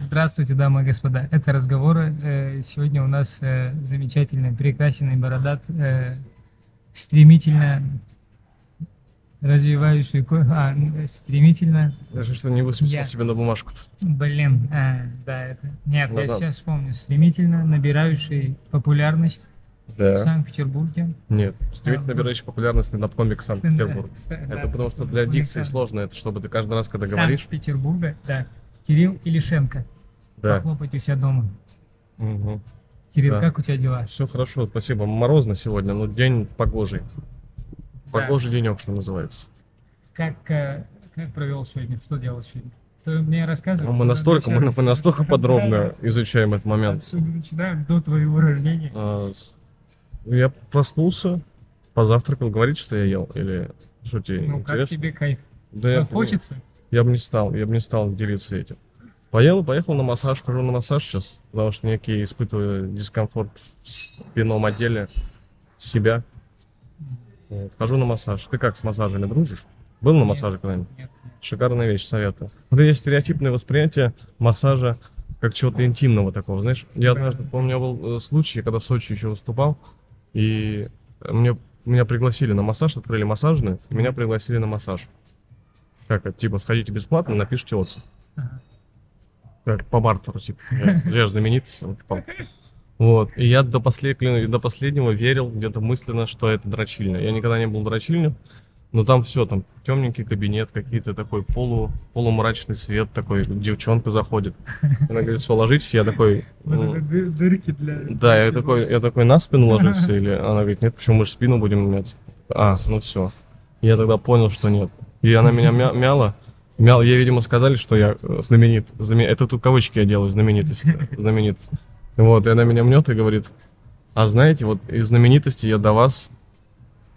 Здравствуйте, дамы и господа. Это разговоры. Э, Сегодня у нас э, замечательный, прекрасный бородат, э, стремительно развивающий, а, стремительно, Я же что не высмеял Я. себе на бумажку-то. блин, а, да, это, нет, Ну я да. сейчас вспомню, стремительно набирающий популярность в Да. Санкт-Петербурге. Нет. Стремительно Да. набирающий популярность на комик Санкт-Петербург. Ст- Это да, потому что для дикции сложно, это чтобы ты каждый раз, когда говоришь. Санкт-Петербурга, да. Кирилл Илишенко. Да. Похлопайте у себя дома. Да. Кирилл, как у тебя дела? Все хорошо, спасибо. Морозно сегодня, но день погожий. Да. Погожий денек, что называется. Как, э, как провел сегодня? Что делал сегодня? Ты мне рассказывал? Ну, мы настолько, мы, мы настолько подробно изучаем этот момент. Отсюда начинаем до твоего рождения. А, Я проснулся, позавтракал, говорить, что я ел? Или что тебе Ну, как интересно? тебе кайф? Да я, Хочется? Я бы не стал, я бы не стал делиться этим. Поел, поехал на массаж, хожу на массаж сейчас, потому что некий испытываю дискомфорт в спинном отделе себя. Вот, хожу на массаж. Ты как с массажами дружишь? Был на массаже когда-нибудь? Нет. Шикарная вещь, советую. Вот есть стереотипное восприятие массажа как чего-то интимного такого, знаешь. Я однажды, помню, у меня был э, случай, когда в Сочи еще выступал, и мне, меня пригласили на массаж, открыли массажную, и меня пригласили на массаж. Как это, типа, сходите бесплатно, напишите отзыв. Ага. Как по бартеру, типа. Я, я же знаменитость. вот, по- Вот. И я до, послед- до последнего верил где-то мысленно, что это дрочильня. Я никогда не был дрочильню, но там все, там темненький кабинет, какие-то такой полу, полумрачный свет такой, девчонка заходит. Она говорит, все, ложитесь, я такой, ну, дырки для... да, я такой, я такой на спину ложиться, или она говорит, нет, почему мы же спину будем мять? А, ну все. Я тогда понял, что нет. И она меня мя- мяла. Мял, ей, видимо, сказали, что я э, знаменит. Знаме- Это тут кавычки я делаю, знаменитость. Знаменитость. Вот, и она меня мнет и говорит, а знаете, вот из знаменитости я до вас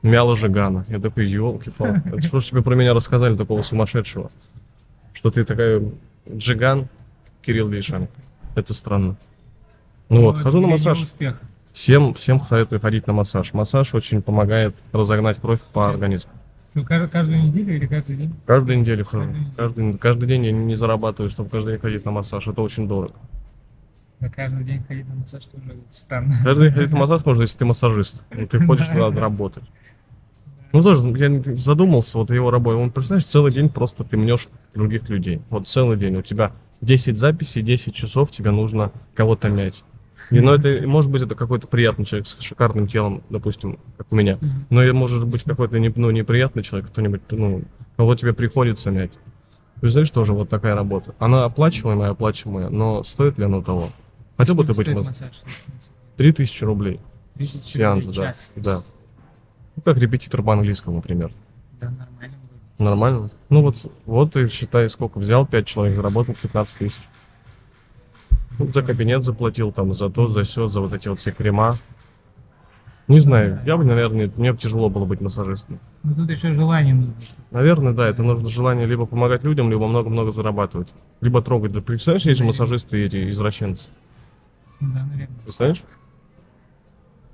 мяла Жигана. Я такой, елки это что ж тебе про меня рассказали такого сумасшедшего? Что ты такая Джиган Кирилл Лишенко. Это странно. Ну вот, хожу на массаж. успех. Всем, всем советую ходить на массаж. Массаж очень помогает разогнать кровь по организму. Что, кажд- каждую неделю или каждый день? Каждую неделю хожу. Каждый, каждый день я не зарабатываю, чтобы каждый день ходить на массаж. Это очень дорого. Да каждый день ходить на массаж тоже странно. Каждый день ходить на массаж можно, если ты массажист. Ну, Ты ходишь туда работать. Ну тоже, я задумался, вот его работа. Он, представляешь, целый день просто ты мнешь других людей. Вот целый день. У тебя 10 записей, 10 часов тебе нужно кого-то мять. И, ну, это, может быть, это какой-то приятный человек с шикарным телом, допустим, как у меня. Но и может быть какой-то ну, неприятный человек, кто-нибудь, ну, кого тебе приходится мять. Представляешь, тоже вот такая работа. Она оплачиваемая, оплачиваемая, но стоит ли оно того? Хотел бы ты быть массаж? 3000 рублей. 30 Сеанс, рублей да. час. Да. Ну, как репетитор по английскому, например. Да, нормально. Нормально. Ну вот, вот и считай, сколько взял, 5 человек, заработал 15 тысяч. Ну, за кабинет заплатил, там, за то, за все, за вот эти вот все крема. Не знаю, я бы, наверное, мне бы тяжело было быть массажистом. Ну тут еще желание нужно. Наверное, да, это нужно желание либо помогать людям, либо много-много зарабатывать. Либо трогать. Да представляешь, эти массажисты, эти извращенцы. Да, наверное. Представляешь?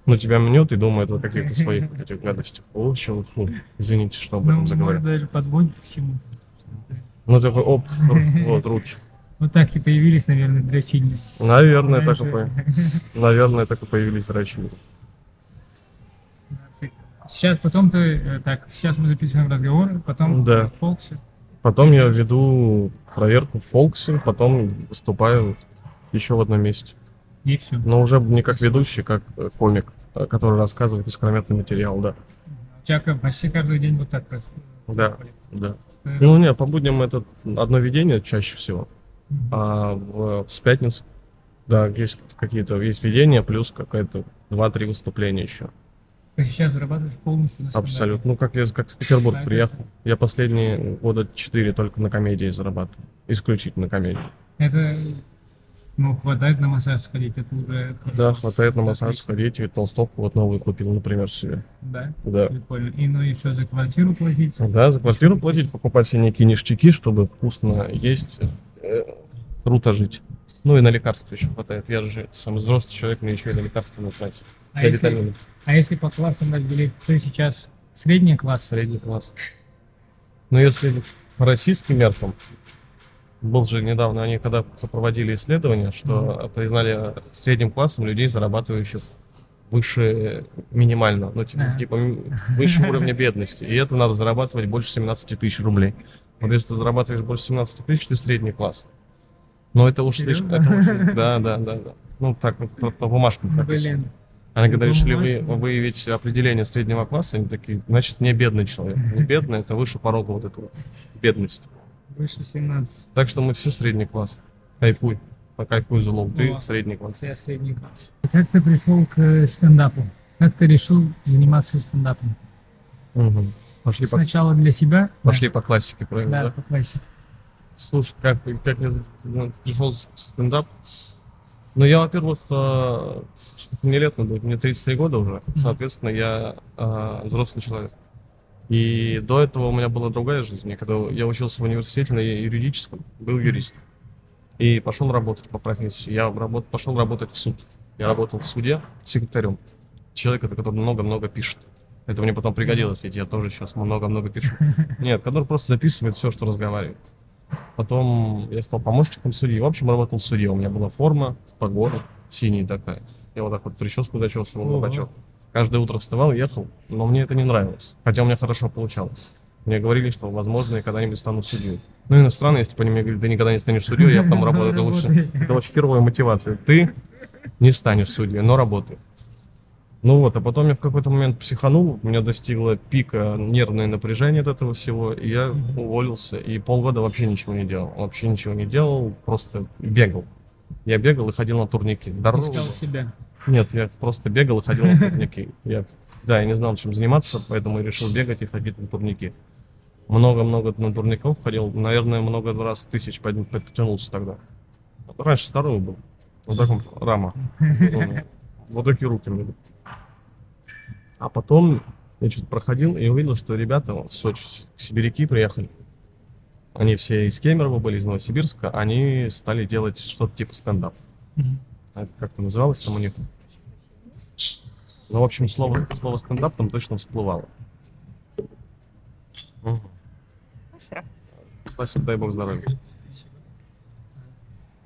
Ну, тебя мнет и думает о каких-то своих этих гадостях. О, чё, фу, извините, что об Ну, этом может заговорил. даже подводит к чему-то. Ну, такой, оп, вот, руки. Вот так и появились, наверное, дрочильни. Наверное, так и, по- наверное, так и появились дрочи. Сейчас, потом ты, э, так, сейчас мы записываем разговоры, потом Да. в Фолксе. Потом я веду проверку в Фолксе, потом выступаю еще в одном месте. И все. Но уже не как ведущий, как э, комик, э, который рассказывает искрометный материал, да. У тебя почти каждый день вот так происходит. Да. Да. Э, Ну, не, по будням это одно ведение чаще всего. А в, с пятницы, да, есть какие-то, есть ведения, плюс какое-то 2-3 выступления еще. Ты сейчас зарабатываешь полностью на стендапе. Абсолютно. Ну, как я как в Петербург это- приехал. Я последние года 4 только на комедии зарабатывал. Исключительно комедии. Это, ну, хватает на массаж сходить, это уже... Да, хватает на массаж сходить. И толстовку вот новую купил, например, себе. Да, Да. прикольно. И ну еще за квартиру платить. Да, за квартиру платить, покупать себе некие ништяки, чтобы вкусно есть, э, круто жить. Ну и на лекарства еще хватает. Я же сам взрослый человек, мне еще и на лекарства не тратить. А если, а если по классам разделить, ты сейчас средний класс, Средний класс. Но если по российским меркам, был же недавно, они когда проводили исследование, что признали средним классом людей, зарабатывающих выше минимально, ну, типа, Ага. типа выше уровня бедности. И это надо зарабатывать больше 17 тысяч рублей. Вот если ты зарабатываешь больше 17 тысяч, ты средний класс. Но это уж слишком... Серьезно? это уж- да, да, да, да. Ну, так вот по, по бумажкам прописано. Блин. Они когда По решили вы, выявить определение среднего класса, они такие, значит, не бедный человек. Не бедный, это выше порога вот этого бедности. Выше 17. Так что мы все средний класс. Кайфуй. Покайфуй, Зулов. Ты О. средний класс. Я средний класс. Как ты пришел к э, стендапу? Как ты решил заниматься стендапом? Мгм. Пошли, по, Сначала для себя? пошли по классике, Да, правильно? да, да? по классике. Слушай, как, как я ну, пришел в стендап? Ну, я, во-первых, э, мне лет надо, мне 33 года уже, соответственно, я э, взрослый человек. И до этого у меня была другая жизнь. Я когда я учился в университете на юридическом, был юристом. И пошел работать по профессии. Я работ, пошел работать в суд. Я работал в суде секретарем. Человека, который много-много пишет. Это мне потом пригодилось, ведь я тоже сейчас много-много пишу. Нет, который просто записывает все, что разговаривает. Потом я стал помощником судьи. В общем, работал в суде. У меня была форма, погода, синяя такая. Я вот так вот прическу зачесывал на бачок. Каждое утро вставал, ехал, но мне это не нравилось. Хотя у меня хорошо получалось. Мне говорили, что, возможно, я когда-нибудь стану судьей. Ну, иностранные, если по ним говорили, ты никогда не станешь судьей, я там работаю. Это лучше. Это очень херовая мотивация. Ты не станешь судьей, но работай. Ну вот, а потом я в какой-то момент психанул, у меня достигло пика нервное напряжение от этого всего, и я уволился, и полгода вообще ничего не делал. Вообще ничего не делал, просто бегал. Я бегал и ходил на турники. Здорово. Искал себя. Нет, я просто бегал и ходил на турники. Я, да, я не знал, чем заниматься, поэтому я решил бегать и ходить на турники. Много-много на турников ходил, наверное, много раз тысяч подтянулся тогда. Раньше здоровый был. Вот так вот рама. Вот такие руки были. А потом я что-то проходил и увидел, что ребята в Сочи, сибиряки приехали. Они все из Кемерово были, из Новосибирска. Они стали делать что-то типа стендап. А это как-то называлось там у них. Ну, в общем, слово, слово стендап там точно всплывало. Мгм. Спасибо, дай бог здоровья.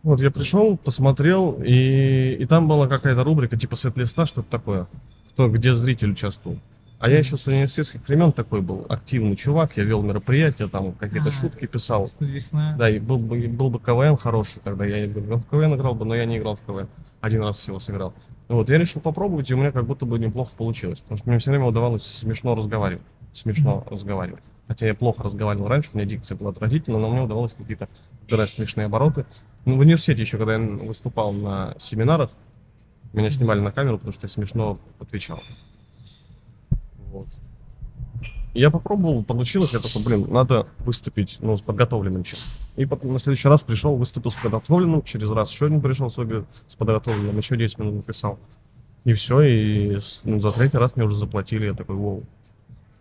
Вот я пришел, посмотрел, и, и там была какая-то рубрика типа сет-листа, что-то такое, что, где зритель участвовал. А я еще с университетских времен такой был активный чувак, я вел мероприятия, там какие-то А. шутки писал. Весна. Да, и был бы, был бы КВН хороший тогда, я и в КВН играл бы, но я не играл в КВН. Один раз всего сыграл. Ну Вот, я решил попробовать, и у меня как будто бы неплохо получилось, потому что мне все время удавалось смешно разговаривать. Смешно разговаривать. Хотя я плохо разговаривал раньше, у меня дикция была отвратительная, но мне удавалось какие-то подбирать смешные обороты. Ну, в университете еще, когда я выступал на семинарах, меня снимали на камеру, потому что я смешно отвечал. Вот. Я попробовал, получилось, я такой, блин, надо выступить, ну, с подготовленным чем. И потом на следующий раз пришел, выступил с подготовленным, через раз еще один пришел с, обе- с подготовленным, еще 10 минут написал. И все, и ну, за третий раз мне уже заплатили, я такой, воу.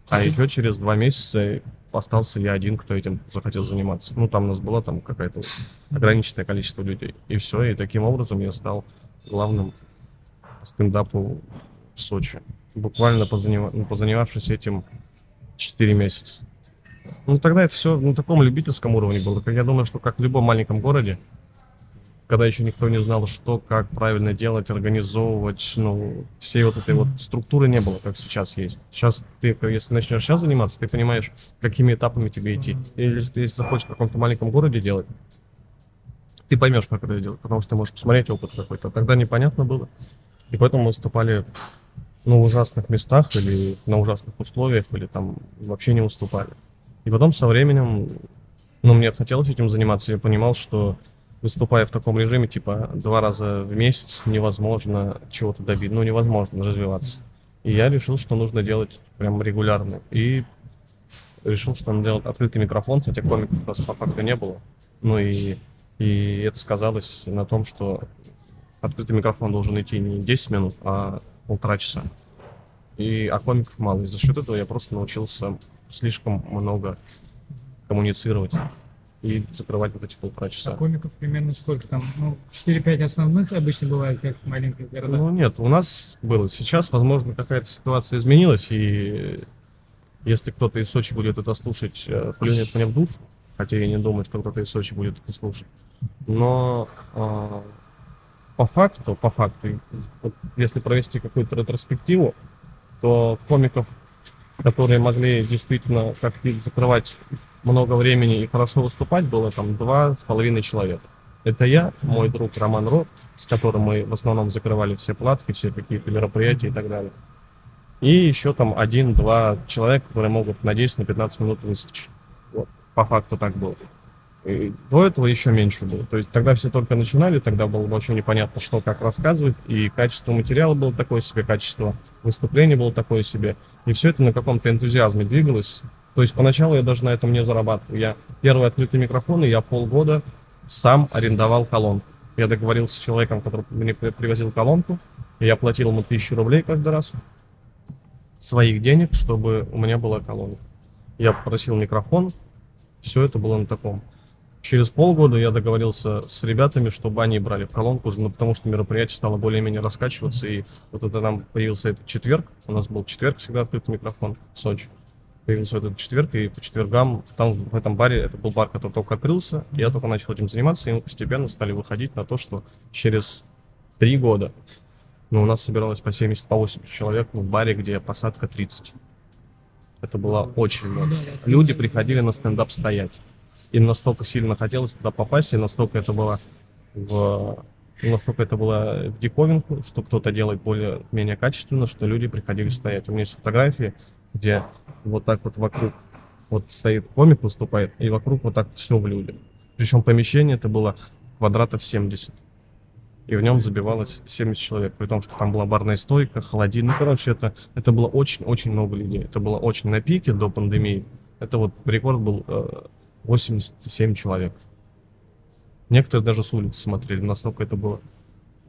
А еще через два месяца остался я один, кто этим захотел заниматься. Ну, там у нас было там какое-то ограниченное количество людей. И все, и таким образом я стал главным стендапу в Сочи. Буквально позанива- ну, позанимавшись этим 4 месяца. Ну, тогда это все на таком любительском уровне было. Я думаю, что как в любом маленьком городе, когда еще никто не знал, что, как правильно делать, организовывать, ну, всей вот этой вот структуры не было, как сейчас есть. Сейчас ты, если начнешь сейчас заниматься, ты понимаешь, какими этапами тебе идти. Или если ты если захочешь в каком-то маленьком городе делать, ты поймешь, как это делать, потому что ты можешь посмотреть опыт какой-то. Тогда непонятно было. И поэтому мы выступали на ужасных местах или на ужасных условиях, или там вообще не выступали. И потом со временем, ну, мне хотелось этим заниматься, я понимал, что выступая в таком режиме, типа, два раза в месяц, невозможно чего-то добиться, ну, невозможно развиваться. И я решил, что нужно делать прям регулярно. И решил, что надо делать открытый микрофон, хотя комиков у нас по факту не было. Ну и, и это сказалось на том, что открытый микрофон должен идти не 10 минут, а полтора часа. И, а комиков мало. И за счет этого я просто научился слишком много коммуницировать и закрывать вот эти полтора А часа. комиков примерно сколько там? Ну, 4-5 основных обычно бывает, как в маленьких городах. Ну нет, у нас было. Сейчас, возможно, какая-то ситуация изменилась, и если кто-то из Сочи будет это слушать, э, плюнет мне в душ. хотя я не думаю, что кто-то из Сочи будет это слушать. Но а, по факту, по факту, если провести какую-то ретроспективу, то комиков, которые могли действительно как вид закрывать много времени и хорошо выступать, было там два с половиной человека. Это я, мой друг Роман Ро, с которым мы в основном закрывали все платки, все какие-то мероприятия и так далее. И еще там один-два человека, которые могут на 10-15 на минут выскочить. Вот, по факту так было. И до этого еще меньше было. То есть тогда все только начинали, тогда было вообще непонятно, что как рассказывать, и качество материала было такое себе, качество выступления было такое себе. И все это на каком-то энтузиазме двигалось. То есть поначалу я даже на этом не зарабатывал. Я первый открытый микрофон, и я полгода сам арендовал колонку. Я договорился с человеком, который мне привозил колонку, и я платил ему тысячу рублей каждый раз своих денег, чтобы у меня была колонка. Я попросил микрофон, все это было на таком. Через полгода я договорился с ребятами, чтобы они брали в колонку ну, потому что мероприятие стало более-менее раскачиваться, и вот это нам появился этот четверг, у нас был четверг всегда открытый микрофон в Сочи. Появился этот четверг, и по четвергам там в этом баре, это был бар, который только открылся, я только начал этим заниматься, и мы постепенно стали выходить на то, что через три года, ну, у нас собиралось по 70, по 80 человек в баре, где посадка 30. Это было очень много. Люди приходили на стендап стоять им настолько сильно хотелось туда попасть, и настолько это было в настолько это было в диковинку, что кто-то делает более-менее качественно, что люди приходили стоять. У меня есть фотографии, где вот так вот вокруг вот стоит комик, выступает, и вокруг вот так все в людях. Причем помещение это было квадратов 70. И в нем забивалось 70 человек, при том, что там была барная стойка, холодильник. Ну, короче, это, это было очень-очень много людей. Это было очень на пике до пандемии. Это вот рекорд был э, 87 человек. Некоторые даже с улицы смотрели, настолько это было,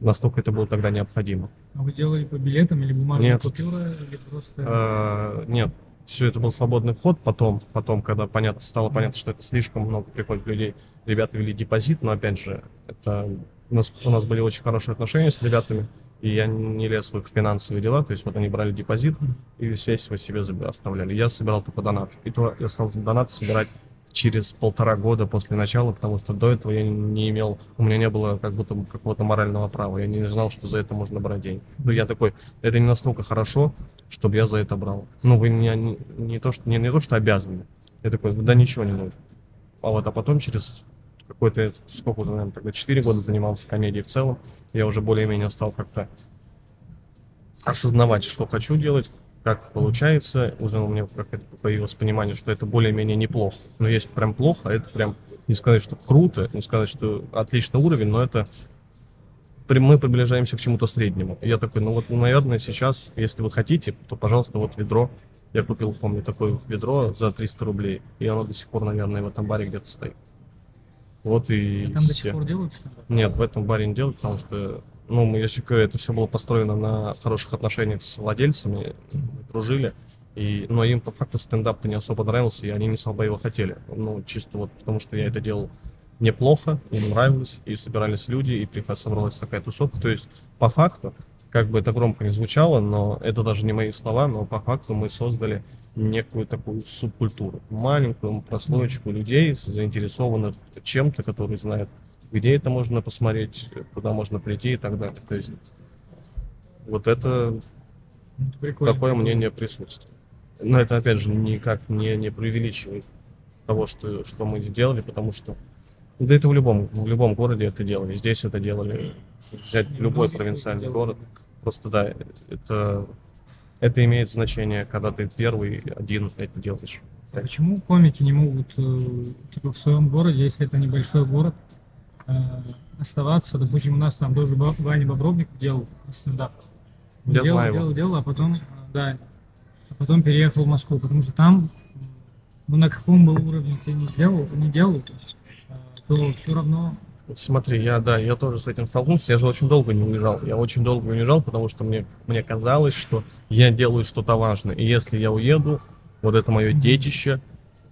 настолько это было тогда необходимо. А вы делали по билетам или бумажные нет. купюры, или просто... А, нет, все это был свободный вход. Потом, потом, когда понятно, стало понятно, что это слишком много приходит людей, ребята вели депозит, но опять же, это у нас, у нас были очень хорошие отношения с ребятами, и я не лез в их финансовые дела, то есть вот они брали депозит и весь свой себе оставляли. Я собирал только донат. И то я стал донат собирать через полтора года после начала, потому что до этого я не имел, у меня не было как будто какого-то морального права, я не знал, что за это можно брать деньги. Ну, я такой, это не настолько хорошо, чтобы я за это брал. Ну, вы меня не, не то, что, не, не то, что обязаны. Я такой, да ничего не нужно. А вот, а потом через какой-то, сколько, наверное, тогда 4 года занимался комедией в целом, я уже более-менее стал как-то осознавать, что хочу делать, как получается, уже у меня появилось понимание, что это более-менее неплохо. Но есть прям плохо, это прям не сказать, что круто, не сказать, что отличный уровень, но это мы приближаемся к чему-то среднему. И я такой, ну вот, наверное, сейчас, если вы хотите, то, пожалуйста, вот ведро. Я купил, помню, такое ведро за 300 рублей, и оно до сих пор, наверное, в этом баре где-то стоит. Вот и... А там до сих пор делают Нет, в этом баре не делают, потому что ну, я считаю, это все было построено на хороших отношениях с владельцами, дружили. И, но им по факту стендап-то не особо нравился, и они не особо его хотели. Ну, чисто вот потому, что я это делал неплохо, им нравилось, и собирались люди, и прекрасно собралась такая тусовка. То есть, по факту, как бы это громко не звучало, но это даже не мои слова, но по факту мы создали некую такую субкультуру, маленькую прослоечку людей, заинтересованных чем-то, которые знают где это можно посмотреть, куда можно прийти и так далее. То есть вот это Прикольно. такое мнение присутствует. Но это, опять же, никак не, не преувеличивает того, что, что мы сделали, потому что да это в любом, в любом городе это делали. Здесь это делали. Взять любой провинциальный город. Просто да, это, это имеет значение, когда ты первый один это делаешь. А почему комики не могут э, типа, в своем городе, если это небольшой город, оставаться. Допустим, у нас там тоже Ваня Бобровник делал стендап. Я делал, знаю делал, делал, а потом, э, да, а потом переехал в Москву, потому что там, ну, на каком бы уровне ты не сделал, не делал, э, то все равно Смотри, я, да, я тоже с этим столкнулся, я же очень долго не уезжал, я очень долго уезжал, потому что мне, мне казалось, что я делаю что-то важное, и если я уеду, вот это мое детище,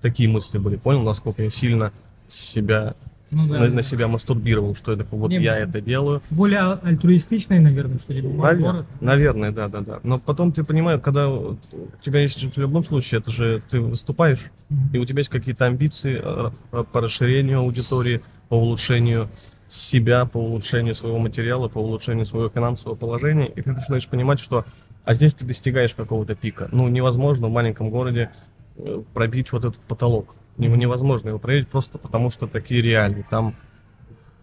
такие мысли были, понял, насколько я сильно себя Ну на, да. на себя мастурбировал, что это вот Не, я ну, это делаю. Более а- альтруистичный, наверное, что мой Навер- город. Наверное, да, да, да. Но потом ты понимаешь, когда у тебя есть в любом случае, это же ты выступаешь, Мгм. и у тебя есть какие-то амбиции э, э, по расширению аудитории, по улучшению себя, по улучшению своего материала, по улучшению своего финансового положения, и ты начинаешь понимать, что а здесь ты достигаешь какого-то пика. Ну, невозможно в маленьком городе пробить вот этот потолок. Него невозможно его пробить просто потому, что такие реалии. Там,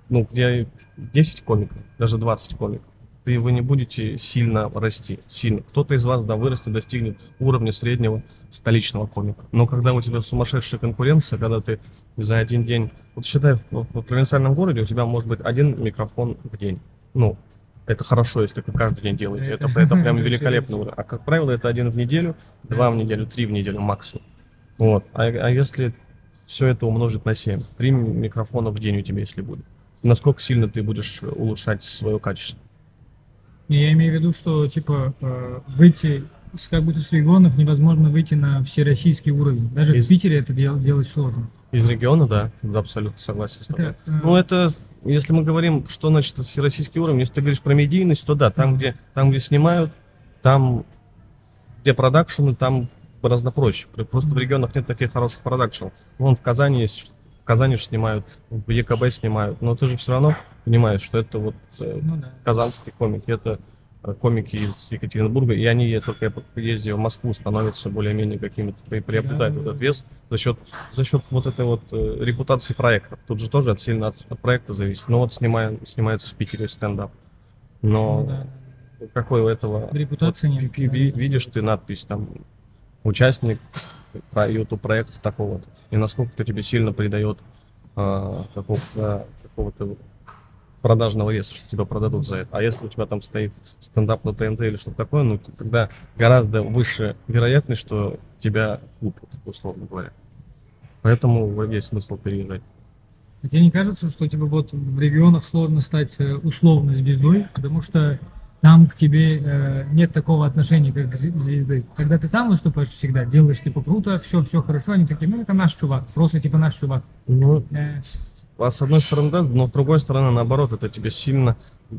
ну, где 10 комиков, даже 20 комиков, ты вы не будете сильно расти, сильно. Кто-то из вас, да, вырастет, достигнет уровня среднего столичного комика. Но когда у тебя сумасшедшая конкуренция, когда ты за один день, вот считай, в, в провинциальном городе у тебя может быть один микрофон в день. Ну, это хорошо, если вы каждый день делаете. Это, Это- прям великолепно. уровень. А как правило, это один в неделю, два в неделю, три в неделю максимум. Вот. А, а если все это умножить на 7, три микрофона в день у тебя, если будет, насколько сильно ты будешь улучшать свое качество? Я имею в виду, что типа э, выйти с как будто с регионов невозможно выйти на всероссийский уровень. Даже Из- в Питере это дел- делать сложно. Из региона, да, да, абсолютно согласен с тобой. Это, э, Ну, это, если мы говорим, что значит всероссийский уровень, если ты говоришь про медийность, то да, там, где, там, где снимают, там, где продакшены, там гораздо проще. Пр- Просто в регионах нет таких хороших продакшенов. Вон в Казани есть, в Казани же снимают, в ЕКБ снимают, но ты же все равно понимаешь, что это вот э, ну да. казанские комики, это комики из Екатеринбурга, и они э, только по приезде в Москву становятся более-менее какими-то, при- приобретают Да, да, этот да. вес за счет, за счет вот этой вот э, репутации проекта. Тут же тоже от, сильно от, от проекта зависит. Ну вот снимаем, снимается в Питере стендап. Но Ну да. какой у этого... Репутации вот нет. ви- ви- видишь ты надпись там участник про YouTube проекта такого-то. И насколько это тебе сильно придает а, какого-то, какого-то продажного веса, что тебя продадут за это. А если у тебя там стоит стендап на ТНТ или что-то такое, ну тогда гораздо выше вероятность, что тебя купят, условно говоря. Поэтому есть смысл переезжать. А тебе не кажется, что типа вот в регионах сложно стать э, условно звездой, потому что там к тебе э, нет такого отношения, как к зв- звезды. Когда ты там выступаешь всегда, делаешь типа круто, все, все хорошо, они такие, ну это наш чувак, просто типа наш чувак. Ну, Э, А с одной стороны, да, но с другой стороны, наоборот, это тебе сильно...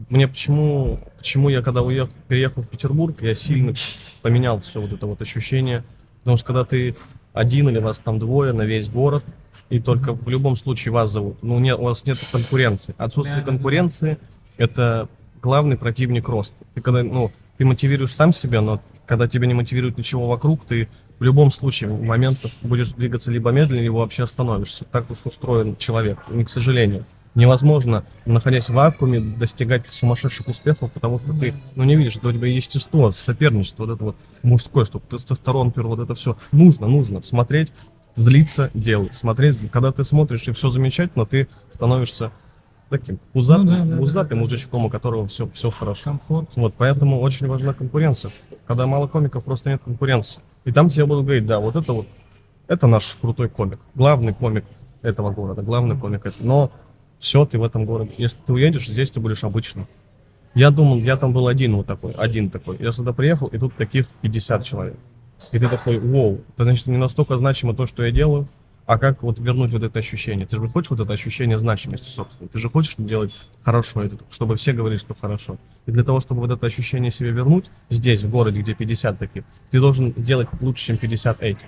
Мне почему, почему я когда уехал, переехал в Петербург, я сильно поменял все вот это вот ощущение. Потому что когда ты один или вас там двое на весь город, и только в любом случае вас зовут, ну, не, у вас нет конкуренции. Отсутствие конкуренции – это главный противник роста. Ты когда, ну, ты мотивируешь сам себя, но когда тебя не мотивирует ничего вокруг, ты в любом случае в момент будешь двигаться либо медленно, либо вообще остановишься. Так уж устроен человек, не к сожалению. Невозможно, находясь в вакууме, достигать сумасшедших успехов, потому что ты, ну, не видишь, это у тебя естество, соперничество, вот это вот мужское, чтобы тестостерон, вот это все. Нужно, нужно смотреть, злиться, делать. Смотреть, когда ты смотришь и все замечательно, ты становишься таким пузатым, Ну да, да, пузатым да. мужичком, у которого все, все хорошо. комфорт. Вот, поэтому очень важна конкуренция. Когда мало комиков, просто нет конкуренции. И там тебе будут говорить, да, вот это вот, это наш крутой комик, главный комик этого города, главный комик. этого. Но все, ты в этом городе. Если ты уедешь, здесь ты будешь обычным. Я думал, я там был один вот такой, один такой. Я сюда приехал, и тут таких 50 человек. И ты такой, вау, это значит не настолько значимо то, что я делаю, а как вот вернуть вот это ощущение? Ты же хочешь вот это ощущение значимости, собственно. Ты же хочешь делать хорошо, чтобы все говорили, что хорошо. И для того, чтобы вот это ощущение себе вернуть, здесь, в городе, где 50 таких, ты должен делать лучше, чем 50 этих.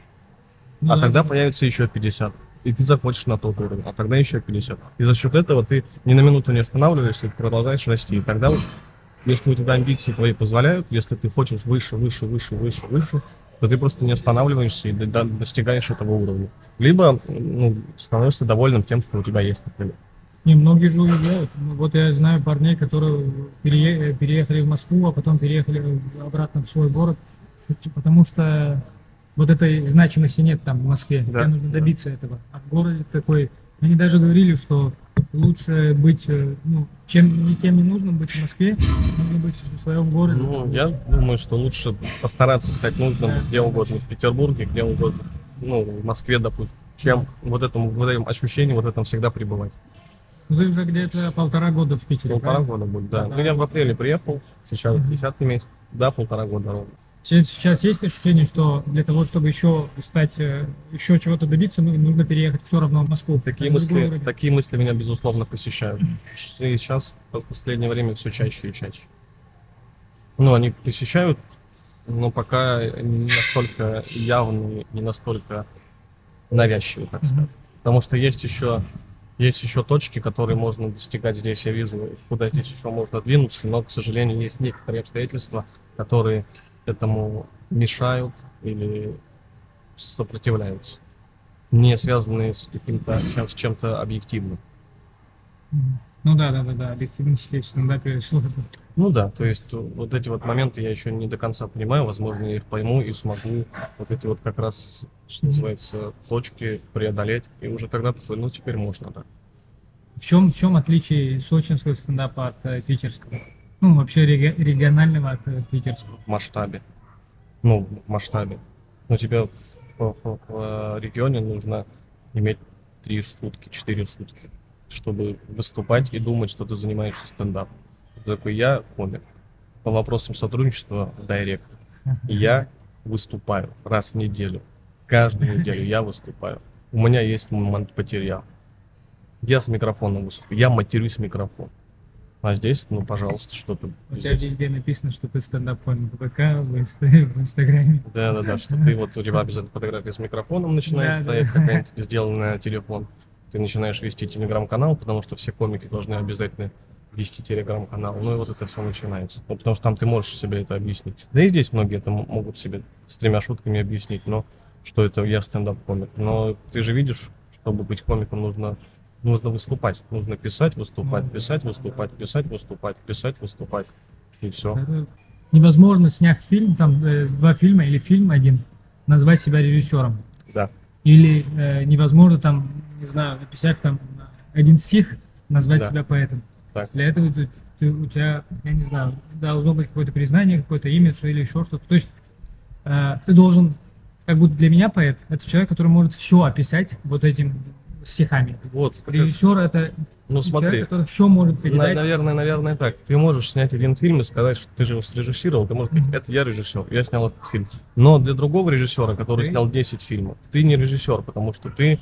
А да, тогда да. появится еще 50. И ты захочешь на тот уровень, а тогда еще 50. И за счет этого ты ни на минуту не останавливаешься, ты продолжаешь расти. И тогда вот, если у тебя амбиции твои позволяют, если ты хочешь выше, выше, выше, выше, выше, то ты просто не останавливаешься и до- до- достигаешь этого уровня. Либо ну, становишься довольным тем, что у тебя есть, например. Не, многие же уезжают. Ну, Вот я знаю парней, которые перее- переехали в Москву, а потом переехали обратно в свой город, потому что вот этой значимости нет там в Москве. Да, Тебе нужно да. добиться этого. А в городе такой... Они даже говорили, что лучше быть, э, ну, чем никем не нужно быть в Москве, нужно быть в своем городе. Ну, я думаю, что лучше постараться стать нужным Да. где угодно, в Петербурге, где угодно, ну, в Москве, допустим, чем вот этому, вот этим ощущением, вот этом всегда пребывать. Ты уже где-то полтора года в Питере, Полтора правильно? года будет, да. Да. Ну, я в апреле приехал, сейчас Мгм. 10 месяц, да, полтора года ровно. Се- Сейчас есть ощущение, что для того, чтобы еще стать, э, еще чего-то добиться, ну, нужно переехать все равно в Москву. Такие мысли, такие мысли меня, безусловно, посещают. И сейчас, в последнее время, все чаще и чаще. Ну, они посещают, но пока не настолько явные, не настолько навязчивые, так сказать. Мгм. Потому что есть еще, есть еще точки, которые можно достигать здесь. Я вижу, куда здесь еще можно двинуться, но, к сожалению, есть некоторые обстоятельства, которые этому мешают или сопротивляются. Не связанные с каким-то чем, с чем-то объективным. Ну да, да, да, да, объективности в стендапе сложно. Ну да, то есть вот эти вот моменты я еще не до конца понимаю, возможно, я их пойму и смогу вот эти вот как раз, что называется, точки преодолеть, и уже тогда такой, ну теперь можно, да. В чем, в чем отличие сочинского стендапа от э, питерского? Ну, вообще реги- регионального от э, питерского. в масштабе. Ну, в масштабе. Но тебе в, в- в- в регионе нужно иметь три шутки, четыре шутки, чтобы выступать и думать, что ты занимаешься стендапом. Ты такой, я комик. По вопросам сотрудничества директ. Я выступаю раз в неделю. Каждую неделю я выступаю. У меня есть м- материал. Я с микрофоном выступаю. Я матерюсь в микрофон. А здесь, ну, пожалуйста, что-то У тебя везде написано, что ты стендап-комик ВК, в, инст- в Инстаграме. Да, да, да, что ты вот у тебя обязательно фотография с микрофоном начинает Да, стоять, да. какая-нибудь сделанная на телефон. Ты начинаешь вести телеграм-канал, потому что все комики должны обязательно вести телеграм-канал. Ну и вот это все начинается. Ну, потому что там ты можешь себе это объяснить. Да и здесь многие это могут себе с тремя шутками объяснить, но что это я стендап-комик. Но ты же видишь, чтобы быть комиком, нужно нужно выступать. Нужно писать, выступать, Ну, писать, выступать, писать, выступать, писать, выступать. И все. Это невозможно, сняв фильм, там э, два фильма или фильм один, назвать себя режиссером. Да. Или э, невозможно там, не знаю, написав там один стих, назвать Да. себя поэтом. Так. Для этого ты- ты- у тебя, я не знаю, должно быть какое-то признание, какой-то имидж или еще что-то. То есть э, ты должен, как будто для меня поэт, это человек, который может все описать вот этим стихами. Вот. Режиссер это Ну смотри. человек, который все может На- передать. наверное, наверное, так. Ты можешь снять один фильм и сказать, что ты же его срежиссировал, ты можешь сказать, это я режиссер, я снял этот фильм. Но для другого режиссера, который Ты? снял 10 фильмов, ты не режиссер, потому что ты,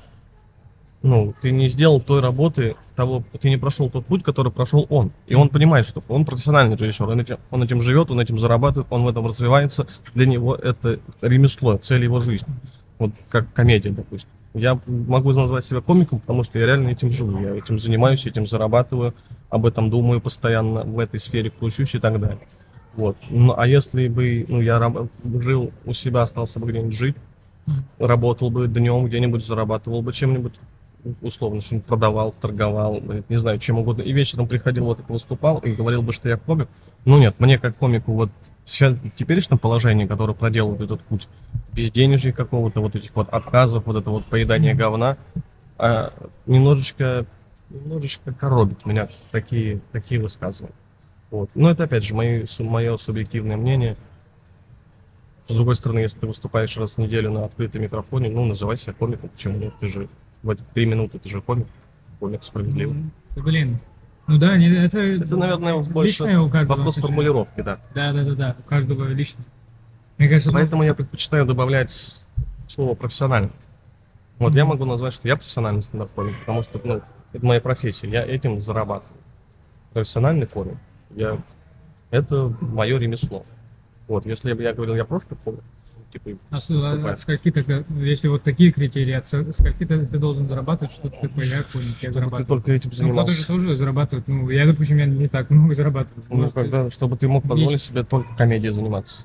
ну, ты не сделал той работы, того, ты не прошел тот путь, который прошел он. И он понимает, что он профессиональный режиссер, он этим, он этим живет, он этим зарабатывает, он в этом развивается. Для него это ремесло, цель его жизни. Вот как комедия, допустим. Я могу назвать себя комиком, потому что я реально этим живу. Я этим занимаюсь, этим зарабатываю, об этом думаю постоянно, в этой сфере кручусь и так далее. Вот. Ну, а если бы ну, я раб- жил у себя, остался бы где-нибудь жить, работал бы днем где-нибудь, зарабатывал бы чем-нибудь, условно, что-нибудь продавал, торговал, не знаю, чем угодно, и вечером приходил, вот это выступал и говорил бы, что я комик. Ну нет, мне как комику вот сейчас теперешнем положении, которое проделывает этот путь, безденежья какого-то, вот этих вот отказов, вот это вот поедание говна, а, немножечко, немножечко коробит меня такие, такие высказывания. Вот. Но это опять же мои, мое субъективное мнение. С другой стороны, если ты выступаешь раз в неделю на открытом микрофоне, ну, называй себя комиком, почему нет? Ты же в эти три минуты ты же комик, комик справедливый. Блин. Ну да, не- это, Это, наверное, больше личное у каждого. Вопрос отношение. формулировки, да. Да, да, да, да, у каждого лично. Мне кажется, Поэтому я предпочитаю добавлять слово профессиональный. Вот я могу назвать, что я профессиональный стендап-комик, потому что ну, это моя профессия, я этим зарабатываю. Профессиональный комик, я... это мое ремесло. Вот, если бы я говорил, я просто комик, ну, типа, а от скольки тогда, если вот такие критерии, от с- скольки ты, ты должен зарабатывать, что ты такой, я комик, я ты только этим Ну, кто-то же занимался. тоже зарабатывает. Ну, я, допустим, я не так много зарабатываю. Ну, Может, когда, чтобы ты мог позволить Десять. себе только комедией заниматься.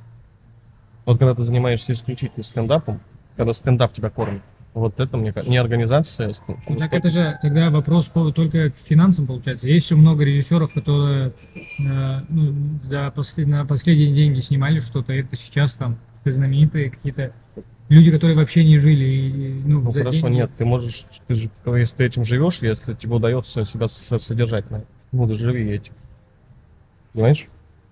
Вот когда ты занимаешься исключительно стендапом, когда стендап тебя кормит, вот это мне не организация, а Ну, так это же тогда вопрос по, только к финансам получается. Есть еще много режиссеров, которые э, ну, за послед- на последние деньги снимали что-то. Это сейчас там знаменитые какие-то люди, которые вообще не жили. И, ну, Ну хорошо, деньги. нет, ты можешь, ты же, если ты этим живешь, если тебе удается себя содержать на ну живи этим. Понимаешь?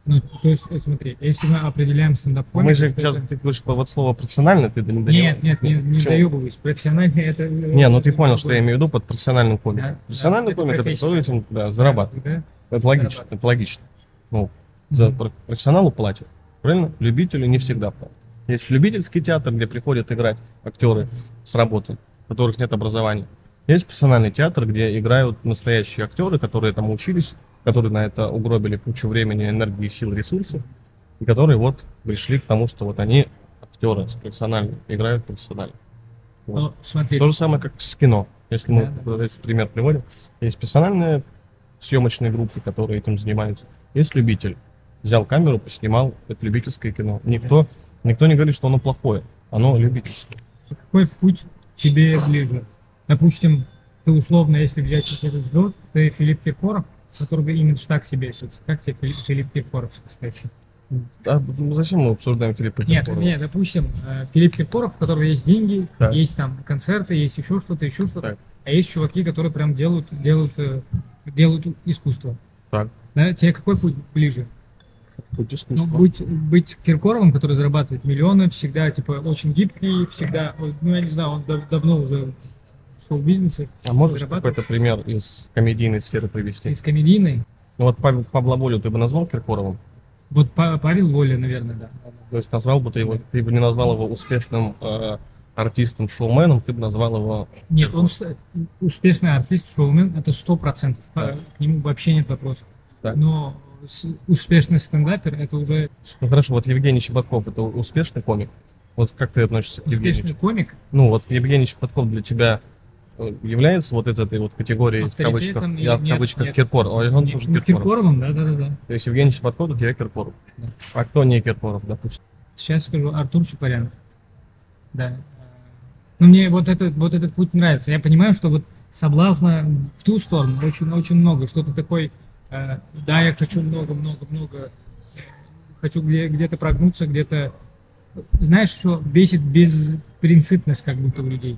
Ну, то есть, э, смотри, если мы определяем стендап Мы же сейчас, ты говоришь вот слово профессионально, ты не Нет, нет, не, не доебываюсь. Профессиональный это... э, Не, ну ты понял, что я имею в виду под профессиональным комиком. Да, Профессиональный да, это комик это который этим да, зарабатывает. Да? Это логично, это логично. Ну, за профессионалу платят. Правильно? Любители не всегда платят. Есть любительский театр, где приходят играть актеры с работы, у которых нет образования. Есть профессиональный театр, где играют настоящие актеры, которые там учились, которые на это угробили кучу времени, энергии, сил, ресурсов, и которые вот пришли к тому, что вот они актеры профессиональные, играют профессионально. Вот. Ну, смотри, То же самое, как с кино. Если мы Да, да. вот этот пример приводим, есть профессиональные съемочные группы, которые этим занимаются. Есть любитель. Взял камеру, поснимал. Это любительское кино. Никто, никто не говорит, что оно плохое. Оно любительское. какой путь тебе ближе? Допустим, ты условно, если взять какой-то звезд, ты Филипп Киркоров, который бы именно так себе ощущается. Как тебе Филипп, Филипп Киркоров, кстати? А зачем мы обсуждаем Филиппа Нет, Киркорова? нет, допустим, э, Филипп Киркоров, у которого есть деньги, Так. есть там концерты, есть еще что-то, еще что-то. Так. А есть чуваки, которые прям делают, делают, э, делают искусство. Так. Да, тебе какой путь ближе? Путь Ну, быть, быть Киркоровым, который зарабатывает миллионы, всегда, типа, очень гибкий, всегда, ну, я не знаю, он дав- давно уже в шоу-бизнесе, А можешь какой-то пример из комедийной сферы привести? из комедийной. Ну вот Павел, Павла Волю ты бы назвал Киркоровым? Вот Па- Павел Воля, наверное, да. То есть назвал бы ты его, ты бы не назвал его успешным э, артистом, шоуменом, ты бы назвал его... Нет, он успешный артист, шоумен, это сто процентов. Да. К нему вообще нет вопросов. Так. Но успешный стендапер, это уже Ну хорошо, вот Евгений Щербатков это успешный комик? Вот как ты относишься к Евгению? успешный комик. Ну вот Евгений Щербатков для тебя э, является вот этой вот категорией в кавычках, Авторитетом я в нет, кавычках нет. Киркор, а он Не- тоже ну, Киркоров. Киркоровым, да, да, да, да. То есть Евгений Щербатков для тебя Киркоров. Да. А кто не Киркоров, допустим? Сейчас скажу, Артур Чапарян. Да. Ну, мне вот этот, вот этот путь нравится. Я понимаю, что вот соблазна в ту сторону очень, очень много. Что-то такой, э, да, я хочу много-много-много, э, хочу где, где-то прогнуться, где-то... Знаешь, что бесит беспринципность как будто у людей?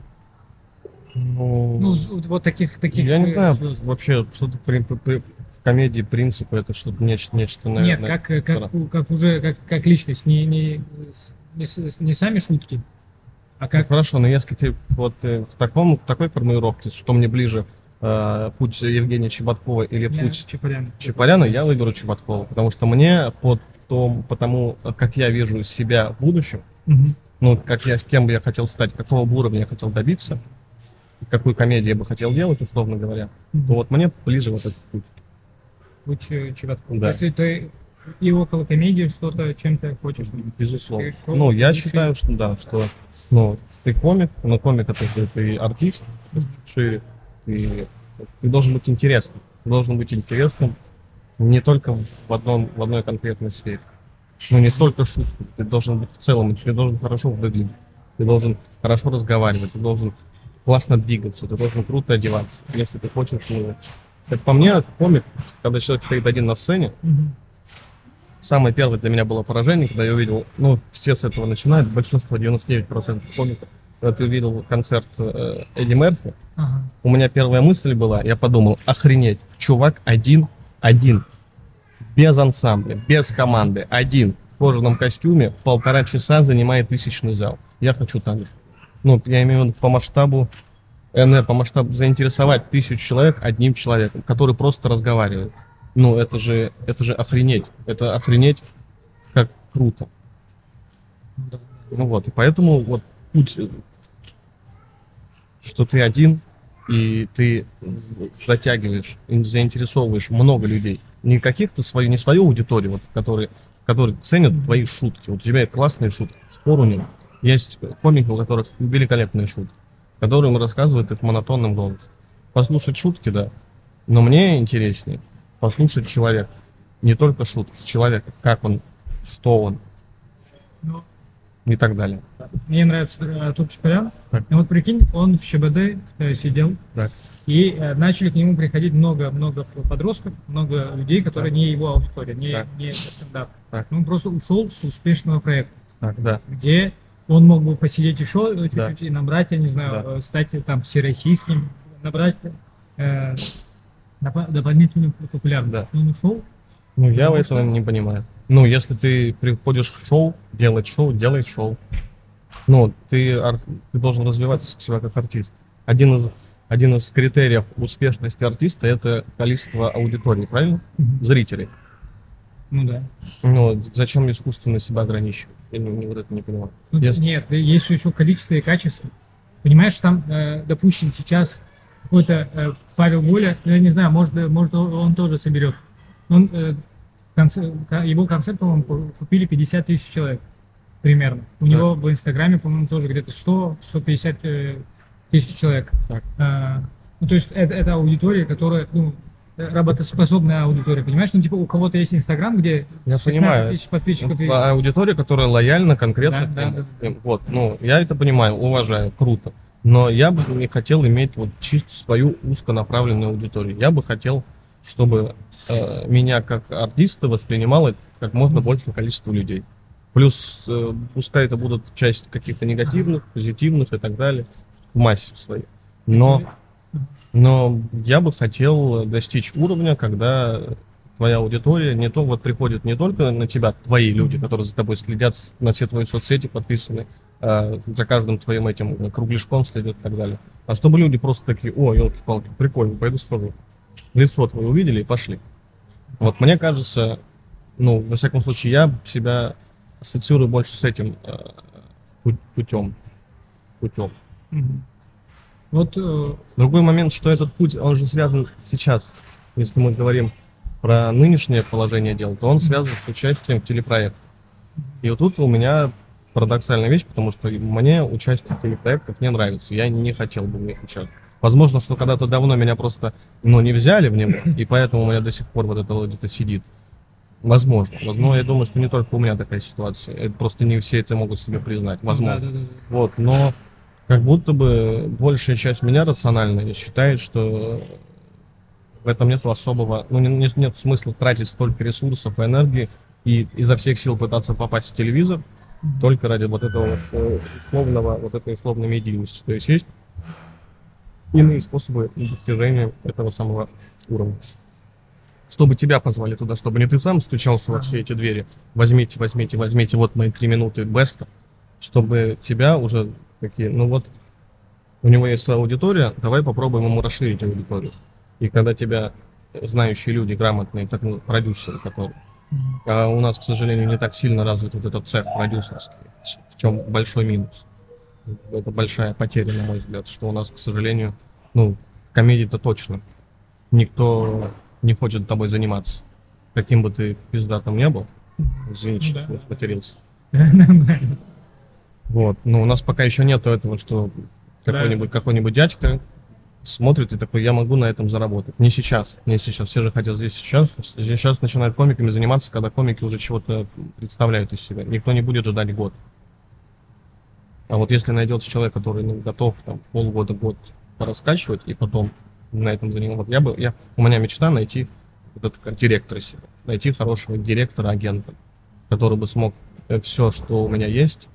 Ну, Ну, вот таких, таких я не э, знаю звезд. вообще, что-то при- при- в комедии принципы, это что-то нечто, нечто, Нет, наверное. как, э, как, да. у- как уже, как, как личность, не, не, не, не сами шутки, а Ну, как хорошо, но если ты вот э, в, таком, в такой формулировке, что мне ближе, э, путь Евгения Чеботкова или я путь Чапарян. Чапаряна, я выберу Чеботкова, потому что мне по том, потому как я вижу себя в будущем, Мгм. ну, как я, с кем бы я хотел стать, какого бы уровня я хотел добиться, какую комедию я бы хотел делать, условно говоря, Мгм. то вот мне ближе вот этот путь. Быть э, Чеботковым. Да. Если ты и около комедии что-то, чем ты хочешь. Безусловно. Ты шоу, Ну, я ты считаю, что да, что ну, ты комик, но комик это ты, ты артист, шире, ты, ты должен быть интересным. Ты должен быть интересным не только в, одном, в одной конкретной сфере. Ну, не только шутки. Ты должен быть в целом, ты должен хорошо выглядеть, ты должен хорошо разговаривать, ты должен классно двигаться, ты должен круто одеваться, если ты хочешь. Ну, как по мне, комик, когда человек стоит один на сцене, Мгм. Самое первое для меня было поражение, когда я увидел, ну, все с этого начинают, большинство, 99% комиков, когда ты увидел концерт э, Эдди Мерфи, Ага. у меня первая мысль была, я подумал, охренеть, чувак один, один, без ансамбля, без команды, один, в кожаном костюме, полтора часа занимает тысячный зал. Я хочу так же. Ну, я имею в виду по масштабу, э, не, по масштабу заинтересовать тысячу человек одним человеком, который просто разговаривает. Ну, это же, это же охренеть. Это охренеть, как круто. Ну. Ну вот, и поэтому вот путь, э, что ты один, и ты затягиваешь, заинтересовываешь много людей. Не каких-то свою, не свою аудиторию, вот, которые, которые ценят твои шутки. Вот у тебя классные шутки, спору нет. Есть комики, у которых великолепные шутки, которые им рассказывают их монотонным голосом. Послушать шутки, да, но мне интереснее послушать человека. Не только шутки, человека, как он, что он и так далее. мне нравится э, Артур Чапарян. Так. И вот прикинь, он в ЩБД э, сидел, Так. и э, начали к нему приходить много-много подростков, много людей, которые не его аудитория, не, Так. не стендап. Так. Он просто ушел с успешного проекта. Так, да. где он мог бы посидеть еще э, Да. чуть-чуть и набрать, я не знаю, Да. э, стать там всероссийским, набрать э, допо- дополнительную популярность. Да. Но он ушел. Ну, я этого что- не понимаю. Ну, если ты приходишь в шоу, делать шоу, делай шоу. Ну, ты, ты должен развиваться себя как артист. Один из, один из критериев успешности артиста – это количество аудитории, правильно? Зрителей. Ну да. Ну, зачем искусственно себя ограничивать? Я не, не- вот это не понимаю. Ну, Если- Нет, есть же еще количество и качество. Понимаешь, там, э, допустим, сейчас какой-то э, Павел Воля, ну, я не знаю, может, может он, он тоже соберет. Он, э, конце- его концерт, по-моему, ку- купили 50 тысяч человек примерно. У Так. него в Инстаграме, по-моему, тоже где-то 100-150 э, тысяч человек. Так. А, ну, то есть это, это аудитория, которая, ну, работоспособная аудитория, понимаешь? Ну, типа у кого-то есть Инстаграм, где Я 16 понимаю. тысяч подписчиков. и- А аудитория, которая лояльна конкретно. Да, да, да. Вот, ну, я это понимаю, уважаю, круто. Но я бы не хотел иметь вот чисто свою узконаправленную аудиторию. Я бы хотел, чтобы э, меня как артиста воспринимало как можно большее количество людей. Плюс, э, пускай это будут часть каких-то негативных, позитивных и так далее, в массе своей. Но, но я бы хотел достичь уровня, когда твоя аудитория не то вот приходит не только на тебя, твои люди, которые за тобой следят, на все твои соцсети подписаны, а, за каждым твоим этим кругляшком следят и так далее. А чтобы люди просто такие, о, елки-палки, прикольно, пойду схожу. Лицо твое увидели и пошли. Вот мне кажется, ну, во всяком случае, я себя ассоциирую больше с этим э, пу- путем. Путем. Мгм. Вот э, Другой момент, что этот путь, он же связан сейчас, если мы говорим про нынешнее положение дел, то он связан с участием в телепроектах. И вот тут у меня парадоксальная вещь, потому что мне участие в телепроектах не нравится, я не хотел бы в них участвовать. Возможно, что когда-то давно меня просто, ну, не взяли в него, и поэтому у меня до сих пор вот это вот где-то сидит. Возможно. Возможно, я думаю, что не только у меня такая ситуация. Это просто не все это могут себе признать. Возможно. да, да, да. Вот, но как будто бы большая часть меня рациональная считает, что в этом нет особого, ну, не- не- нет смысла тратить столько ресурсов и энергии и изо всех сил пытаться попасть в телевизор только ради вот этого вот э, условного, вот этой условной медийности. То есть есть иные способы достижения этого самого уровня. Чтобы тебя позвали туда, чтобы не ты сам стучался во все эти двери. Возьмите, возьмите, возьмите, вот мои три минуты беста. Чтобы тебя уже такие, ну вот, у него есть своя аудитория, давай попробуем ему расширить аудиторию. И когда тебя знающие люди, грамотные, так ну, продюсеры, которые а у нас, к сожалению, не так сильно развит вот этот цех продюсерский, в чем большой минус. Это большая потеря, на мой взгляд, что у нас, к сожалению, ну, комедии-то точно. Никто не хочет тобой заниматься. Каким бы ты пиздатом не был, извините, Ну что да. потерялся. Вот. Но у нас пока еще нету этого, что какой-нибудь какой-нибудь дядька смотрит и такой, я могу на этом заработать. Не сейчас, не сейчас. Все же хотят здесь сейчас. Сейчас начинают комиками заниматься, когда комики уже чего-то представляют из себя. Никто не будет ждать год. А вот если найдется человек, который ну, готов там полгода, год пораскачивать и потом на этом заниматься. Вот я бы, я, у меня мечта найти вот это как директора себе. Найти хорошего директора, агента, который бы смог все, что у меня есть,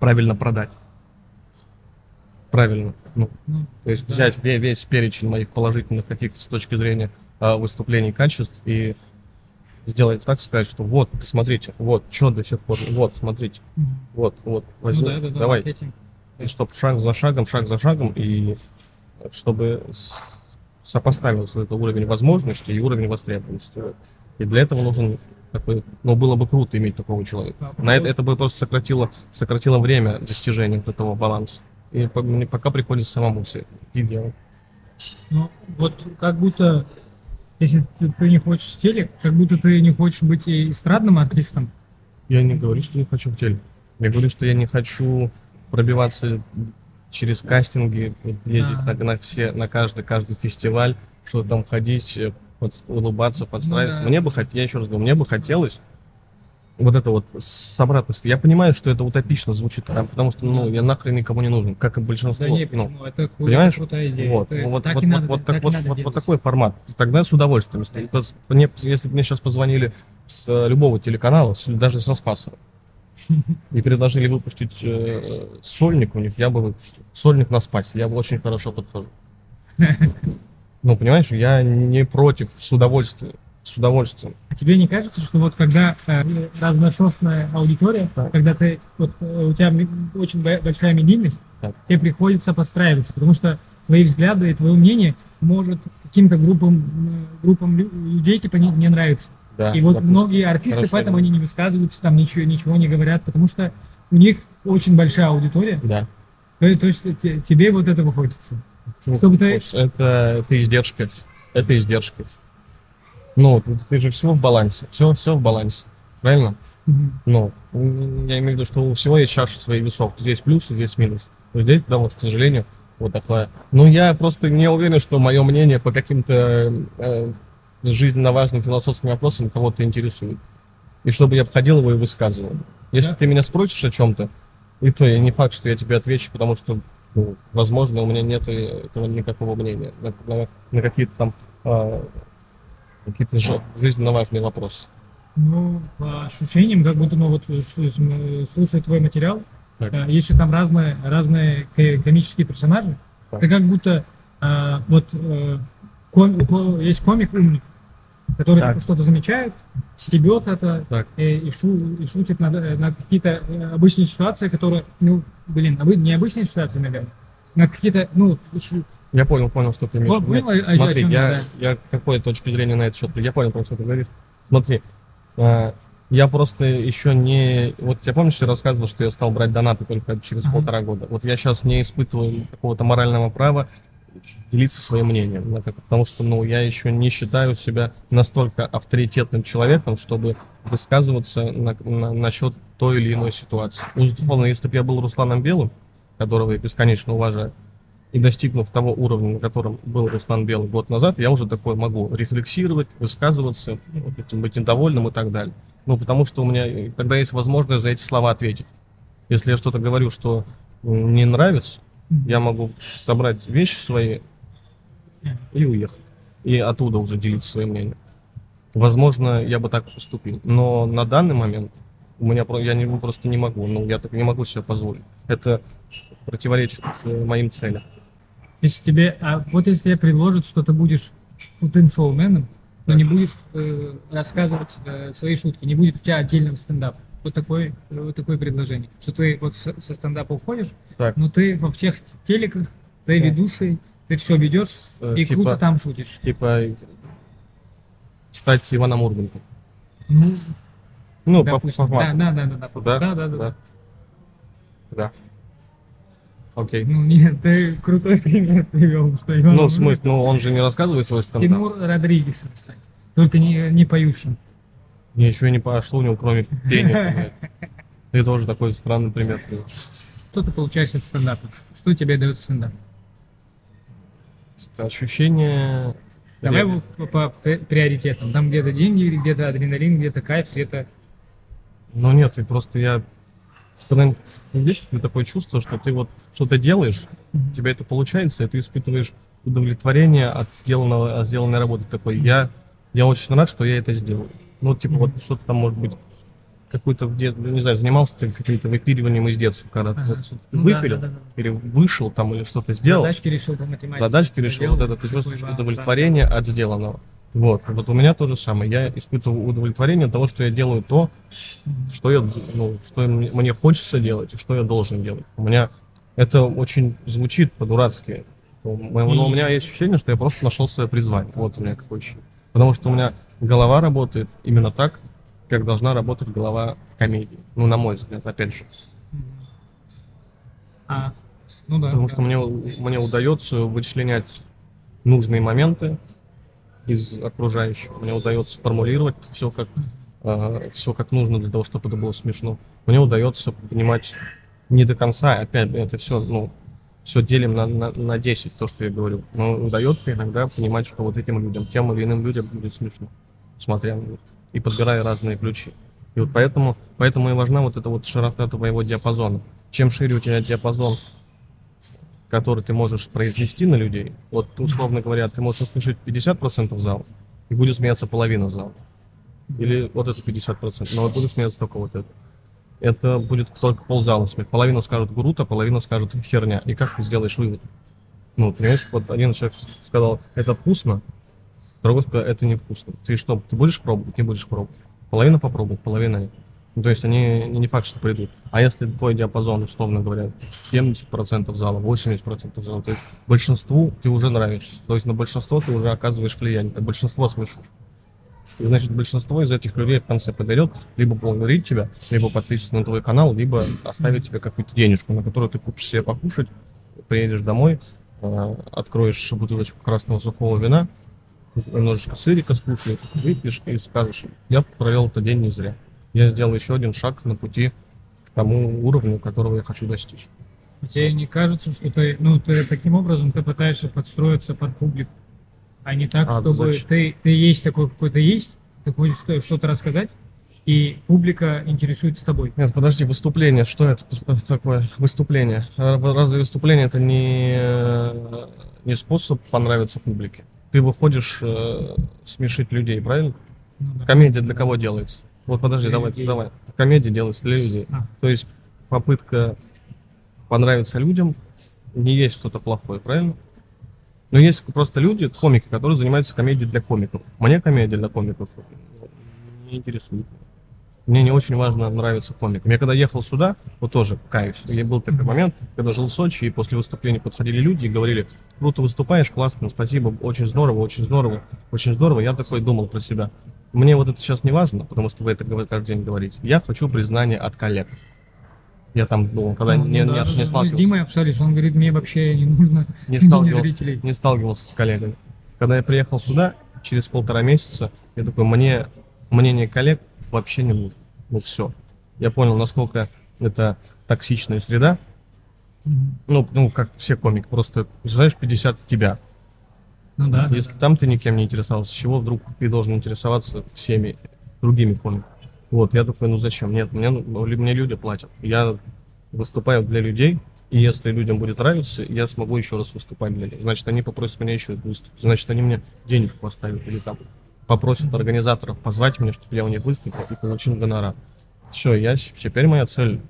правильно продать. Правильно. Ну, Ну, то есть да. взять ве- весь перечень моих положительных каких-то с точки зрения а, выступлений, качеств и сделать так, сказать, что вот, смотрите, вот, что до сих пор, вот, смотрите, вот, вот, Ну возьми, да, да, да, давайте. И чтобы шаг за шагом, шаг за шагом, и чтобы сопоставился это уровень возможностей и уровень востребованности. И для этого нужен такой, ну, было бы круто иметь такого человека. На это, это бы просто сократило, сократило время достижения вот этого баланса. И пока приходится самому все идти делать. Ну, вот как будто, если ты, ты не хочешь телек, как будто ты не хочешь быть эстрадным артистом. Я не говорю, что не хочу в теле. Я говорю, что я не хочу пробиваться через кастинги, ездить А. на, на все, на каждый, каждый фестиваль, что там ходить, э, под- улыбаться, подстраиваться. Ну да. Мне бы хотелось, я еще раз говорю, мне бы хотелось вот это вот с обратностью. Я понимаю, что это утопично звучит, а, потому что, ну, я нахрен никому не нужен, как и большинство. Да не, ну, почему? Это, кру- понимаешь? это крутая идея. Вот, Это- ну, вот, так вот, вот, надо, вот, так вот, вот, вот такой формат. Тогда с удовольствием. Если, пос- мне- если бы мне сейчас позвонили с э, любого телеканала, с- даже со Спаса, и предложили выпустить э, сольник у них, я бы. Сольник на Спасе, я бы очень хорошо подхожу. Ну, понимаешь, я не против, с удовольствием. С удовольствием. А тебе не кажется, что вот когда э, разношерстная аудитория, Так. когда ты вот э, у тебя очень бо- большая медийность, Так. тебе приходится подстраиваться, потому что твои взгляды и твое мнение может каким-то группам, э, группам лю- людей типа не, не нравиться. Да, И вот допустим. многие артисты, Хорошо, поэтому да. они не высказываются, там ничего, ничего не говорят, потому что у них очень большая аудитория. Да. То, то есть те- тебе вот этого хочется. Чтобы ты- Это, это издержки. Это издержки. Ну, ты, же все в балансе. Все, все в балансе. Правильно? Ну, я имею в виду, что у всего есть чаша своих весов. Здесь плюс, здесь минус. Здесь, да, вот, к сожалению, вот такое. Ну, я просто не уверен, что мое мнение по каким-то э, жизненно важным философским вопросам кого-то интересует. И чтобы я обходил его и высказывал. Если Да. ты меня спросишь о чем-то, и то я не факт, что я тебе отвечу, потому что, ну, возможно, у меня нет этого никакого мнения на, на- на какие-то там а, какие-то жи- жизненно важные вопросы. Ну, по ощущениям, как будто, ну, вот слушая твой материал, Так. э, есть же там разные, разные ко- комические персонажи. Так. Это как будто э, вот э, ком- ко- есть комик умник, который Так. типа, что-то замечает, стебет это Так. э, и, шу- и шутит над, э, над какие-то обычные ситуации, которые, ну, блин, обы- не обычные ситуации, наверное, над какие-то, ну, Я понял, понял, что ты имеешь в виду. понял, о Смотри, чем я, я, я какой точки зрения на этот счет? Я понял, про что ты говоришь. Смотри, а, я просто еще не... Вот я помнишь, я рассказывал, что я стал брать донаты только через Ага. полтора года. Вот я сейчас не испытываю какого-то морального права делиться своим мнением. Потому что, ну, я еще не считаю себя настолько авторитетным человеком, чтобы высказываться на, на- насчет той или иной ситуации. Условно, если бы я был Русланом Белым, которого я бесконечно уважаю, и достигнув того уровня, на котором был Руслан Белый год назад, я уже такой могу рефлексировать, высказываться, вот этим быть недовольным и так далее. Ну, потому что у меня тогда есть возможность за эти слова ответить. Если я что-то говорю, что не нравится, я могу собрать вещи свои и уехать. И оттуда уже делиться своим мнением. Возможно, я бы так поступил. Но на данный момент у меня я не, просто не могу. Ну, я так не могу себе позволить. Это противоречит э, моим целям. Если тебе, а вот если тебе предложат, что ты будешь крутым шоуменом, но не будешь э, рассказывать э, свои шутки, не будет у тебя отдельного стендапа. Вот такое, вот такое предложение. Что ты вот со, со стендапа уходишь, Так. но ты во всех телеках, ты Да. ведущий, ты все ведешь Э, и типа- круто там шутишь. Типа стать Иваном Ургантом. Ну, Ну, по допустим, да, формату. да, да, да, да, Да? да, да, да. Да. Да. Окей. Ну нет, ты крутой пример привел, что Иван Ну, в смысле, ну он же не рассказывает свой стендап. Тимур Родригесом, кстати. Только не, не поющим. Ничего не пошло у него, кроме пения. Ты тоже такой странный пример. привел. Что ты получаешь от стендапа? Что тебе дает стендап? Ощущение... Давай ре- вот по, по при- приоритетам. Там где-то деньги, где-то адреналин, где-то кайф, где-то... Ну нет, и просто я... Когда видишь, ты такое чувство, что ты вот что-то делаешь, у тебя это получается, и ты испытываешь удовлетворение от сделанного, от сделанной работы. Такой, я, я очень рад, что я это сделал. Ну, типа, Мгм. вот что-то там, может быть, какой-то, в де- не знаю, занимался ты каким-то выпиливанием из детства, когда ты Ага. вот что-то Ну да, выпилил, да, да, да. или вышел там, или что-то сделал, Задачки решил по математике. задачки решил, вот это, ты чувствуешь да, удовлетворение от сделанного. Вот, вот у меня то же самое. Я испытываю удовлетворение от того, что я делаю то, что я, ну, что мне хочется делать и что я должен делать. У меня это очень звучит по-дурацки. Но у меня есть ощущение, что я просто нашел свое призвание. Вот у меня какое ощущение. Потому что у меня голова работает именно так, как должна работать голова в комедии. Ну, на мой взгляд, опять же. А, ну да. Потому да. что мне, мне удается вычленять нужные моменты из окружающего. Мне удается формулировать все как, все как нужно для того, чтобы это было смешно. Мне удается понимать не до конца, опять это все, ну, все делим на, на, на 10, то, что я говорю. Но удается иногда понимать, что вот этим людям, тем или иным людям будет смешно, смотря на них, и подбирая разные ключи. И вот поэтому, поэтому и важна вот эта вот широта твоего диапазона. Чем шире у тебя диапазон, который ты можешь произвести на людей, вот условно говоря, ты можешь услышать 50% зала, и будет смеяться половина зала. Или вот это 50%, но будет смеяться только вот это. Это будет только ползала смех. Половина скажет круто, половина скажет херня. И как ты сделаешь вывод? Ну, понимаешь, вот один человек сказал, это вкусно, другой сказал, это невкусно. Ты что, ты будешь пробовать, не будешь пробовать? Половина попробует, половина нет. Ну, то есть они не факт, что придут. А если твой диапазон, условно говоря, 70% зала, 80% зала, то есть большинству ты уже нравишься. То есть на большинство ты уже оказываешь влияние, ты большинство смешишь. И, значит, большинство из этих людей в конце подойдет либо благодарить тебя, либо подписываться на твой канал, либо оставить тебе какую-то денежку, на которую ты купишь себе покушать, приедешь домой, э, откроешь бутылочку красного сухого вина, немножечко сырика скушаешь, выпьешь и скажешь, я провел этот день не зря. Я сделал еще один шаг на пути к тому уровню, которого я хочу достичь. А Тебе не кажется, что ты, ну, ты таким образом ты пытаешься подстроиться под публику, а не так, А чтобы зачем? ты, ты есть такой, какой ты есть, ты хочешь что- что-то рассказать, и публика интересуется тобой. Нет, подожди, выступление, что это такое? Выступление. А Разве выступление это не, э, не способ понравиться публике? Ты выходишь э, смешить людей, правильно? Ну, да. Комедия для кого делается? Вот подожди, Для давай, людей. давай. Комедия делается для людей. А. То есть попытка понравиться людям не есть что-то плохое, правильно? Но есть просто люди, комики, которые занимаются комедией для комиков. Мне комедия для комиков не интересует. Мне не очень важно нравится комикам. Я когда ехал сюда, вот тоже каюсь. И был такой момент, когда жил в Сочи, и после выступления подходили люди и говорили, круто выступаешь, классно, спасибо, очень здорово, очень здорово, очень здорово. Я такой думал про себя. Мне вот это сейчас не важно, потому что вы это каждый день говорите. Я хочу признания от коллег. Я там думал, когда Ну, не, да, не, не с сталкивался, Димой общались, он говорит, мне вообще не нужно не сталкивался, зрителей. не сталкивался с коллегами. Когда я приехал сюда, через полтора месяца, я такой, мне мнение коллег вообще не нужно. Ну все. Я понял, насколько это токсичная среда. Мгм. Ну, ну как все комики, просто, знаешь, 50 тебя. Ну да. Если там ты никем не интересовался, чего вдруг ты должен интересоваться всеми другими комиками? Вот, я такой, ну зачем? Нет, мне, ну, мне люди платят. Я выступаю для людей, и если людям будет нравиться, я смогу еще раз выступать для них. Значит, они попросят меня еще выступить. Значит, они мне денежку оставят или там попросят организаторов позвать меня, чтобы я у них выступил и получил гонорар. Все, я теперь моя цель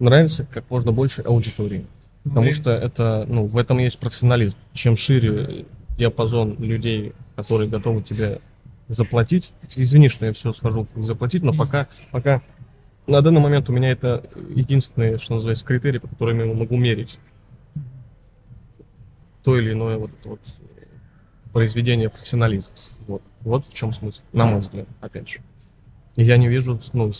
нравится как можно больше аудитории. Потому что это, ну, в этом есть профессионализм. Чем шире диапазон людей, которые готовы тебе заплатить, извини, что я все схожу заплатить, но пока, пока на данный момент у меня это единственный, что называется, критерий, по которым я могу мерить то или иное вот, вот произведение профессионализма. Вот. вот в чем смысл, на мой взгляд, опять же. И я не вижу, ну,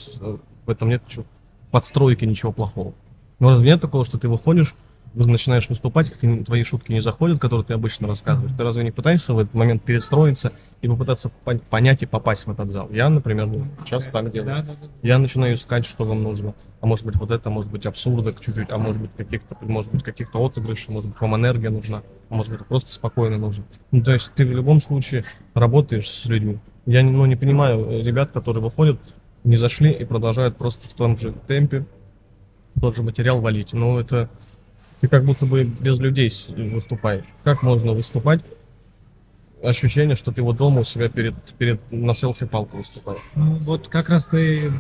в этом нет ничего, подстройки ничего плохого. Но разве нет такого, что ты выходишь, вы начинаешь выступать, твои шутки не заходят, которые ты обычно рассказываешь. Ты разве не пытаешься в этот момент перестроиться и попытаться пон- понять и попасть в этот зал? Я, например, ну, часто так делаю. Я начинаю искать, что вам нужно. А может быть вот это, может быть абсурдок чуть-чуть, а может быть каких-то, может быть каких-то отыгрышей, может быть вам энергия нужна, а может быть просто спокойно нужно. Ну, то есть ты в любом случае работаешь с людьми. Я ну, не понимаю ребят, которые выходят, не зашли и продолжают просто в том же темпе тот же материал валить. Ну, это ты как будто бы без людей выступаешь. Как можно выступать? Ощущение, что ты вот дома у себя перед, перед на селфи-палку выступаешь. Ну, вот как раз ты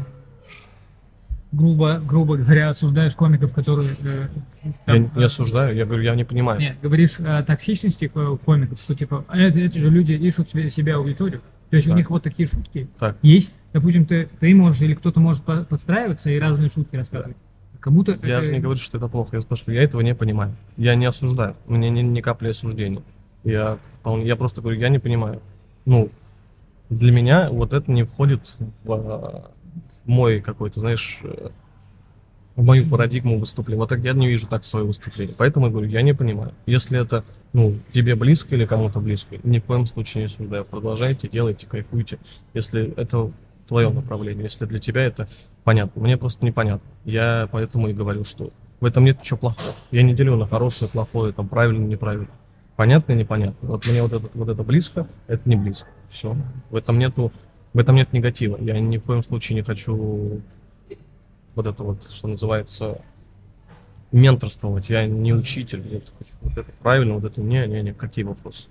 грубо, грубо говоря, осуждаешь комиков, которые... э, Я там, не- не осуждаю, я говорю, я не понимаю. Нет, говоришь о токсичности ко- комиков, что типа это, эти же люди ищут себе, себе аудиторию. То есть у Так. них вот такие шутки Так. есть. Допустим, ты, ты можешь или кто-то может по- подстраиваться и разные шутки рассказывать. Кому-то Я это... не говорю, что это плохо, я скажу, что я этого не понимаю. Я не осуждаю, у меня ни, ни капли осуждения. Я, я просто говорю, я не понимаю. Ну, для меня вот это не входит в, а, в мой какой-то, знаешь, в мою парадигму выступления. Вот так я не вижу так свое выступление. Поэтому я говорю, я не понимаю. Если это, ну, тебе близко или кому-то близко, ни в коем случае не осуждаю. Продолжайте, делайте, кайфуйте. Если это твое направление, если для тебя это понятно. Мне просто непонятно. Я поэтому и говорю, что в этом нет ничего плохого. Я не делю на хорошее, плохое, там, правильно, неправильно. Понятно непонятно. Вот мне вот это, вот это близко, это не близко. Все. В этом нету, в этом нет негатива. Я ни в коем случае не хочу вот это вот, что называется, менторствовать. Я не учитель. Я такой, вот это правильно, вот это не, не, не, какие вопросы.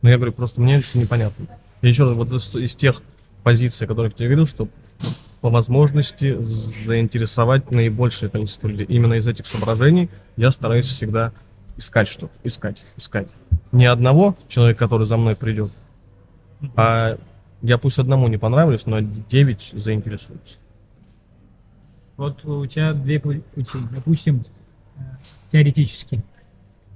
Но я говорю, просто мне это непонятно. Я еще раз, вот из тех позиций, о которых я говорил, что по возможности заинтересовать наибольшее количество людей. Именно из этих соображений я стараюсь всегда искать что-то, искать, искать. Не одного человека, который за мной придет, а я пусть одному не понравлюсь, но 9 заинтересуются. Вот у тебя две пу- пути. Допустим, э, теоретически.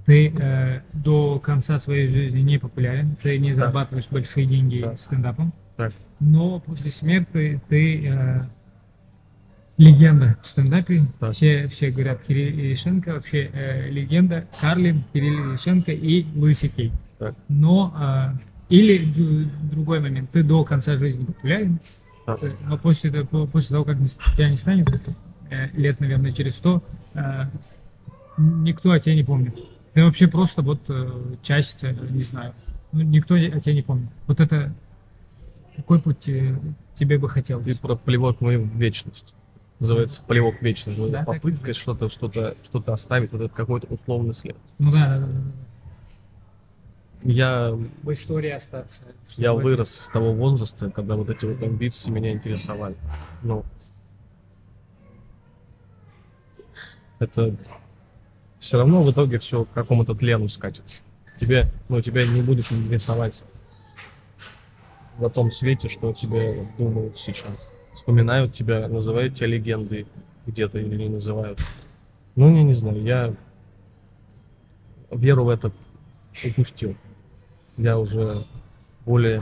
ты э, до конца своей жизни не популярен, ты не зарабатываешь большие деньги Да. стендапом, Так. Но после смерти ты э, легенда в стендапе. Так. Все, все говорят Кирилл Ильиченко, вообще э, легенда, Карлин, Кирилл Ильиченко и Луиси Кей. Так. Но э, или другой момент, ты до конца жизни популярен, Так. э, но после, после того, как тебя не станет, э, лет, наверное, через 100, э, никто о тебе не помнит. Ты вообще просто вот э, часть, э, не знаю, ну, никто о тебе не помнит. Вот это какой путь э, тебе бы хотелось? Ты про плевок в вечность. Называется плевок вечность. Да, Попытка что-то, что-то, что-то оставить, вот этот какой-то условный след. Ну да, да, да. Я, В истории остаться. я вырос с того возраста, когда вот эти вот амбиции меня интересовали. Ну, это все равно в итоге все к какому-то тлену скатится. Тебе, ну, тебя не будет интересовать на том свете, что тебе думают сейчас. Вспоминают тебя, называют тебя легендой где-то или не называют. Ну, я не знаю, я веру в это упустил. Я уже более,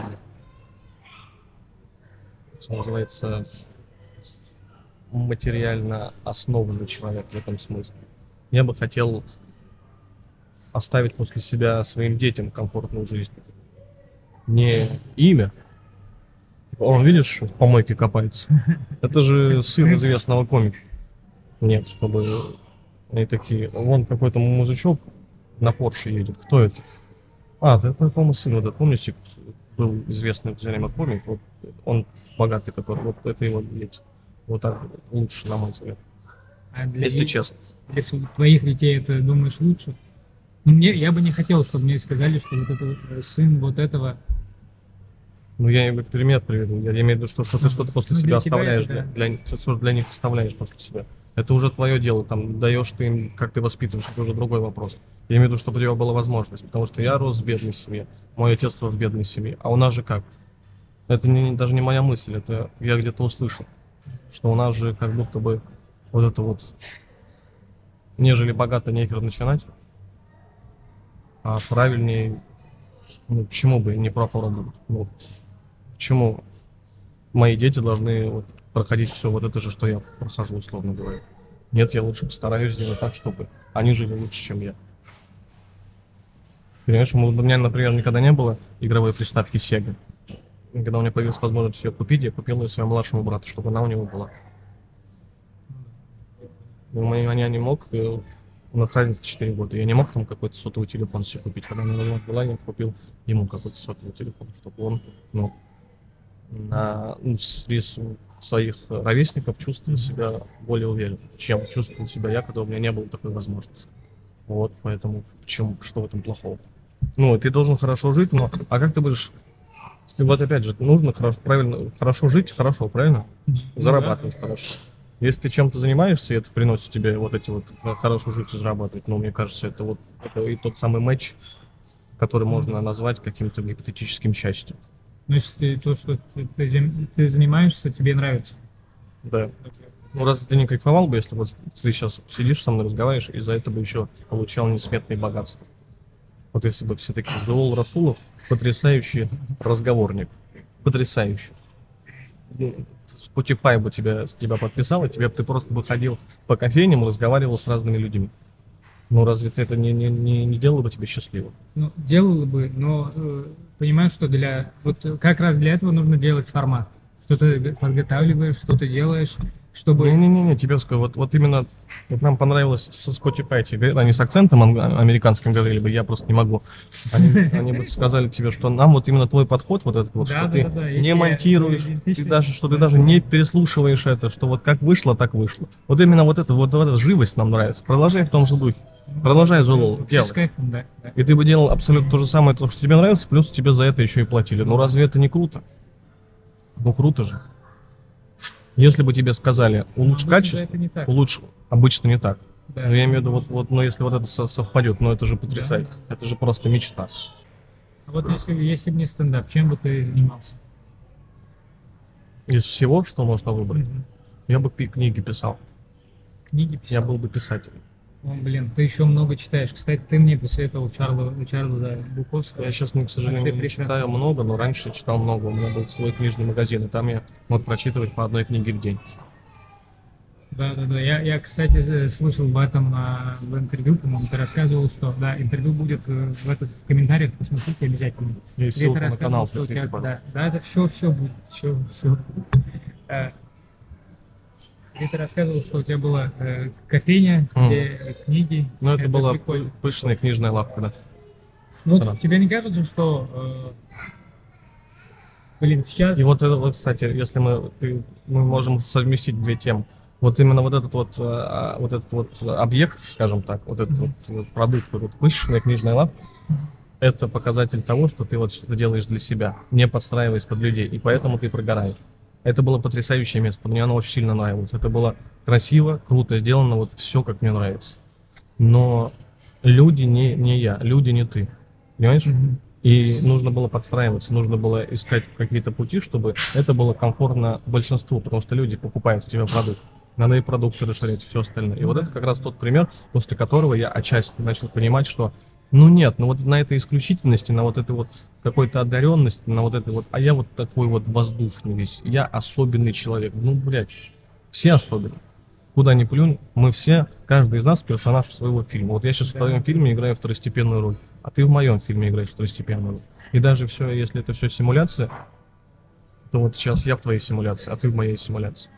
что называется, материально основанный человек в этом смысле. Я бы хотел оставить после себя своим детям комфортную жизнь. Не имя. Типа, Он, видишь, в помойке копается. Это же сын известного комика. Нет, чтобы они такие, вон какой-то мужичок на Порше едет. Кто это? А, это, по-моему, сын вот этот, помните, был известный все время комик, вот он богатый, который, вот это его дети. Вот так лучше, на мой взгляд, А для, если де- честно. св- твоих детей это думаешь лучше? Ну, мне, я бы не хотел, чтобы мне сказали, что вот это э, сын вот этого. Ну, я им пример приведу. Я имею в виду, что, что ты что-то после ну, себя для оставляешь. это Для, да. для, ты что для них оставляешь после себя. Это уже твое дело. Там даешь ты им, как ты воспитываешь, это уже другой вопрос. Я имею в виду, чтобы у тебя была возможность. Потому что я рос в бедной семье. Мой отец рос в бедной семье. А у нас же как? Это не, даже не моя мысль, это я где-то услышал. Что у нас же как будто бы вот это вот нежели богато нехер начинать. А правильнее, ну, почему бы не попробовать? Ну, почему мои дети должны вот проходить все вот это же, что я прохожу, условно говоря. Нет, я лучше постараюсь сделать так, чтобы они жили лучше, чем я. Понимаешь, у меня, например, никогда не было игровой приставки Sega. Когда у меня появилась возможность ее купить, я купил ее своему младшему брату, чтобы она у него была. Ну, я, я не мог, э, у нас разница 4 года, я не мог там какой-то сотовый телефон себе купить. Когда у меня возможность была, я купил ему какой-то сотовый телефон, чтобы он, ну, на, ну, среди своих ровесников чувствовал себя более уверенно, чем чувствовал себя я, когда у меня не было такой возможности. Вот, поэтому почему, что в этом плохого? Ну, ты должен хорошо жить, но а как ты будешь... Вот опять же, нужно хорошо, правильно, хорошо жить, хорошо, правильно? Зарабатывать хорошо. Если ты чем-то занимаешься, и это приносит тебе вот эти вот э, хорошую жизнь и зарабатывать, ну, мне кажется, это вот это и тот самый матч, который можно назвать каким-то гипотетическим счастьем. Ну, если ты- то, что ты, ты ты занимаешься, тебе нравится. Да. Ну, разве ты не кайфовал бы, если вот ты сейчас сидишь со мной, разговариваешь, и за это бы еще получал несметные богатства? Вот если бы все-таки Зоул Расулов потрясающий разговорник. Потрясающий. Ну, Spotify бы тебя, тебя подписал, и тебе б ты просто бы ходил по кофейням разговаривал с разными людьми. Ну, разве ты это не, не, не, не делало бы тебе счастливым? Ну, делала бы, но э, понимаю, что для... Вот как раз для этого нужно делать формат. Что ты подготавливаешь, что ты делаешь, чтобы... Не-не-не, тебе скажу, вот, вот именно вот нам понравилось со Spotify, тебе они с акцентом американским говорили бы, я просто не могу. Они, они бы сказали тебе, что нам вот именно твой подход, вот этот вот, Да, что да, ты да, да, не монтируешь, ты даже, что ты покажу. даже не переслушиваешь это, что вот как вышло, так вышло. Вот именно вот это, вот, вот эта живость нам нравится. Продолжай в том же духе. Продолжай, делай. с кайфом, да. да. И ты бы делал абсолютно то же самое, то, что тебе нравится, плюс тебе за это еще и платили. Ну разве это не круто? Ну круто же. Если бы тебе сказали, улучшь Обычно качество, улучшь, обычно не так. Да. Но я имею в виду, вот, вот, но если вот это со- совпадет, ну это же потрясает. Да. Это же просто мечта. А вот если, если бы не стендап, чем бы ты занимался? Из всего, что можно выбрать, Мгм. я бы книги писал. Книги Я писал? был бы писателем. О, блин, ты еще много читаешь. Кстати, ты мне посоветовал Чарла, Чарльза Буковского. Я сейчас, к сожалению, Вообще не прекрасно. читаю много, но раньше читал много. У меня был свой книжный магазин, и там я мог прочитывать по одной книге в день. Да, да, да. Я, я, кстати, слышал в этом а, в интервью, по-моему, ты рассказывал, что да, интервью будет э, в, этот, в комментариях, посмотрите обязательно. И Где ты рассказывал, что у тебя, да, да, это все, все будет, все, все. Где ты рассказывал, что у тебя была э, кофейня, Мгм. где книги. Ну, это, была прикольно. пышная книжная лавка, да. Ну, сразу. тебе не кажется, что, э, блин, сейчас... И вот это вот, кстати, если мы, ты- мы можем совместить две темы. Вот именно вот этот вот, э, а, вот этот вот объект, скажем так, вот этот Мгм. вот продукт, вот эта пышная книжная лавка, это показатель того, что ты вот что-то делаешь для себя, не подстраиваясь под людей, и поэтому ты прогораешь. Это было потрясающее место, мне оно очень сильно нравилось. Это было красиво, круто сделано, вот все как мне нравится. Но люди не, не я, люди не ты. Понимаешь? И нужно было подстраиваться, нужно было искать какие-то пути, чтобы это было комфортно большинству, потому что люди покупают у тебя продукт. Надо и продукты расширять, и все остальное. И вот это как раз тот пример, после которого я отчасти начал понимать, что ну нет, ну вот на этой исключительности, на вот этой вот какой-то одаренности, на вот этой вот, а я вот такой вот воздушный весь, я особенный человек. Ну, блядь, все особенные. Куда ни плюнь, мы все, каждый из нас персонаж своего фильма. Вот я сейчас в Да. твоем фильме играю второстепенную роль, а ты в моем фильме играешь второстепенную роль. И даже все, если это все симуляция, то вот сейчас я в твоей симуляции, а ты в моей симуляции.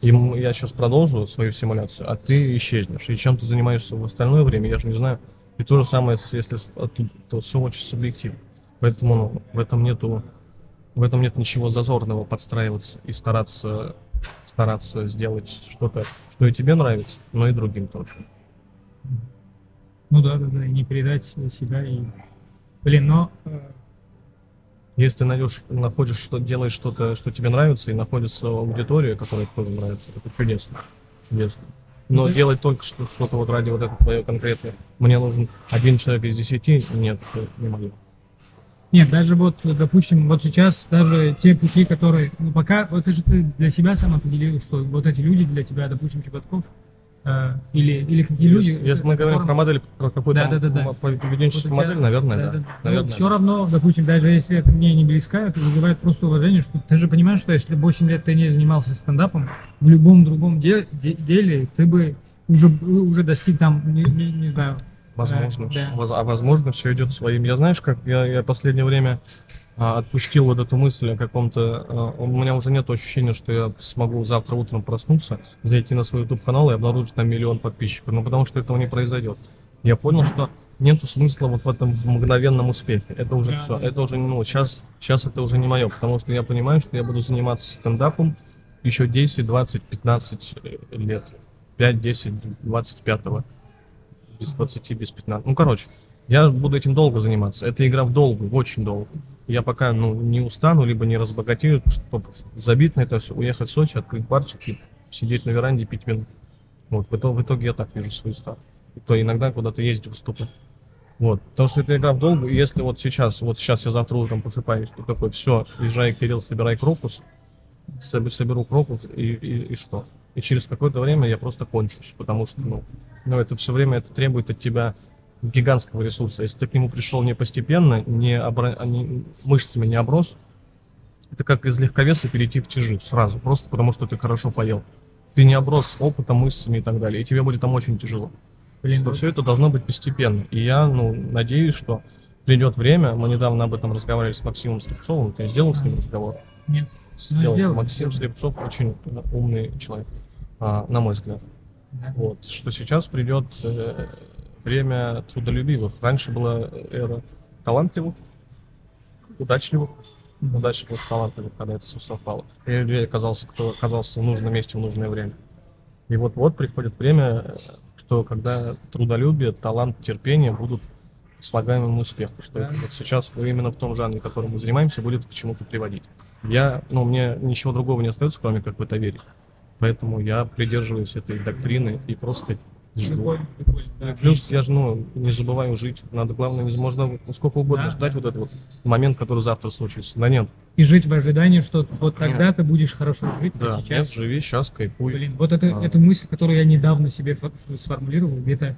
И я сейчас продолжу свою симуляцию, а ты исчезнешь. И чем ты занимаешься в остальное время, я же не знаю. И то же самое, если оттуда, то все очень субъективно. Поэтому ну, в этом нету, в этом нет ничего зазорного подстраиваться и стараться, стараться сделать что-то, что и тебе нравится, но и другим тоже. Ну да, да, да, и не передать себя и... Блин, но... э, Если ты найдешь, находишь, что делаешь что-то, что тебе нравится, и находится аудитория, которая тоже нравится, это чудесно. Чудесно. Но Ну, делать только что, что-то вот ради вот этого твое конкретное. Мне нужен один человек из десяти, нет, не могу. Нет, даже вот, допустим, вот сейчас даже те пути, которые, ну пока, вот это же ты для себя сам определил, что вот эти люди для тебя, допустим, Чеботков, или, или какие люди... Если, мы говорим которым- про модель, про какую-то Да-да-да-да. м- поведенческую Вот у тебя- модель, наверное, да, да. да, да. Наверное, все равно, допустим, даже если это мне не близко, это вызывает просто уважение, что ты же понимаешь, что если 8 лет ты не занимался стендапом, в любом другом де- де- деле ты бы уже, уже достиг там, не, не- не знаю, Возможно. Да. А возможно, все идет своим. Я знаешь, как я, я последнее время а, отпустил вот эту мысль о каком-то. а, у меня уже нет ощущения, что я смогу завтра утром проснуться, зайти на свой YouTube канал и обнаружить там миллион подписчиков. Ну, потому что этого не произойдет. Я понял, что нету смысла вот в этом мгновенном успехе. Это уже Да, все. да, Это уже, ну, сейчас, сейчас это уже не мое, потому что я понимаю, что я буду заниматься стендапом еще 10, 20, 15 лет. 5, 10, 25 без 20, без 15. Ну, короче, я буду этим долго заниматься. Это игра в долгую, очень долго. Я пока ну, не устану, либо не разбогатею, чтобы забить на это все, уехать в Сочи, открыть барчик и сидеть на веранде пить минут. Вот, в итоге, я так вижу свою старт. И то иногда куда-то ездить выступать. Вот, потому что это игра в долгую, и если вот сейчас, вот сейчас я завтра утром просыпаюсь, и такой, все, езжай, Кирилл, собирай крокус, соб- соберу крокус, и, и, и что? И через какое-то время я просто кончусь, потому что, ну, ну, это все время это требует от тебя гигантского ресурса. Если ты к нему пришел не постепенно, не, обра- а не- мышцами не оброс, это как из легковеса перейти в тяжи сразу, просто потому что ты хорошо поел. Ты не оброс опытом, мышцами и так далее, и тебе будет там очень тяжело. блин, что все это должно быть постепенно. И я, ну, надеюсь, что придет время, мы недавно об этом разговаривали с Максимом Слепцовым, ты сделал с ним разговор? нет, Сделал. сделал, Максим сделал. Слепцов очень умный человек, а, на мой взгляд. да. Вот, что сейчас придет э, время трудолюбивых. Раньше была эра талантливых, удачливых, удачливых, талантливых, когда это все совпало. И людей оказался, кто оказался в нужном месте в нужное время. И вот-вот приходит время, что когда трудолюбие, талант, терпение будут слагаемым успеху, что Да. это вот сейчас именно в том жанре, которым мы занимаемся, будет к чему-то приводить. Я, ну, мне ничего другого не остается, кроме как в это верить. Поэтому я придерживаюсь этой доктрины и просто жду. Да, Плюс я же, ну, не забываю жить. Надо, главное, можно сколько угодно Да. ждать вот этот вот момент, который завтра случится. Да нет, И жить в ожидании, что вот тогда ты будешь хорошо жить, да, а сейчас... нет, живи, сейчас кайфуй. Блин, вот это, А. это мысль, которую я недавно себе фо- сформулировал, где-то,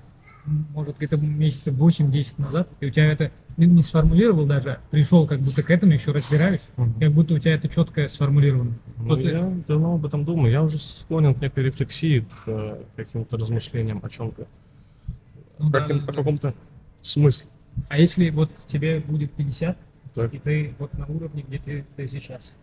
может, где-то месяцев 8-10 назад, и у тебя это не, сформулировал даже, а пришел как будто к этому, еще разбираюсь, Мгм. как будто у тебя это четко сформулировано. Ну, Вот э- я давно об этом думаю. Я уже склонен к некой рефлексии, к э, каким-то размышлениям о чем-то, Ну каким- да, о каком-то смысле. А если вот тебе будет 50, Так. и ты вот на уровне, где ты, ты сейчас,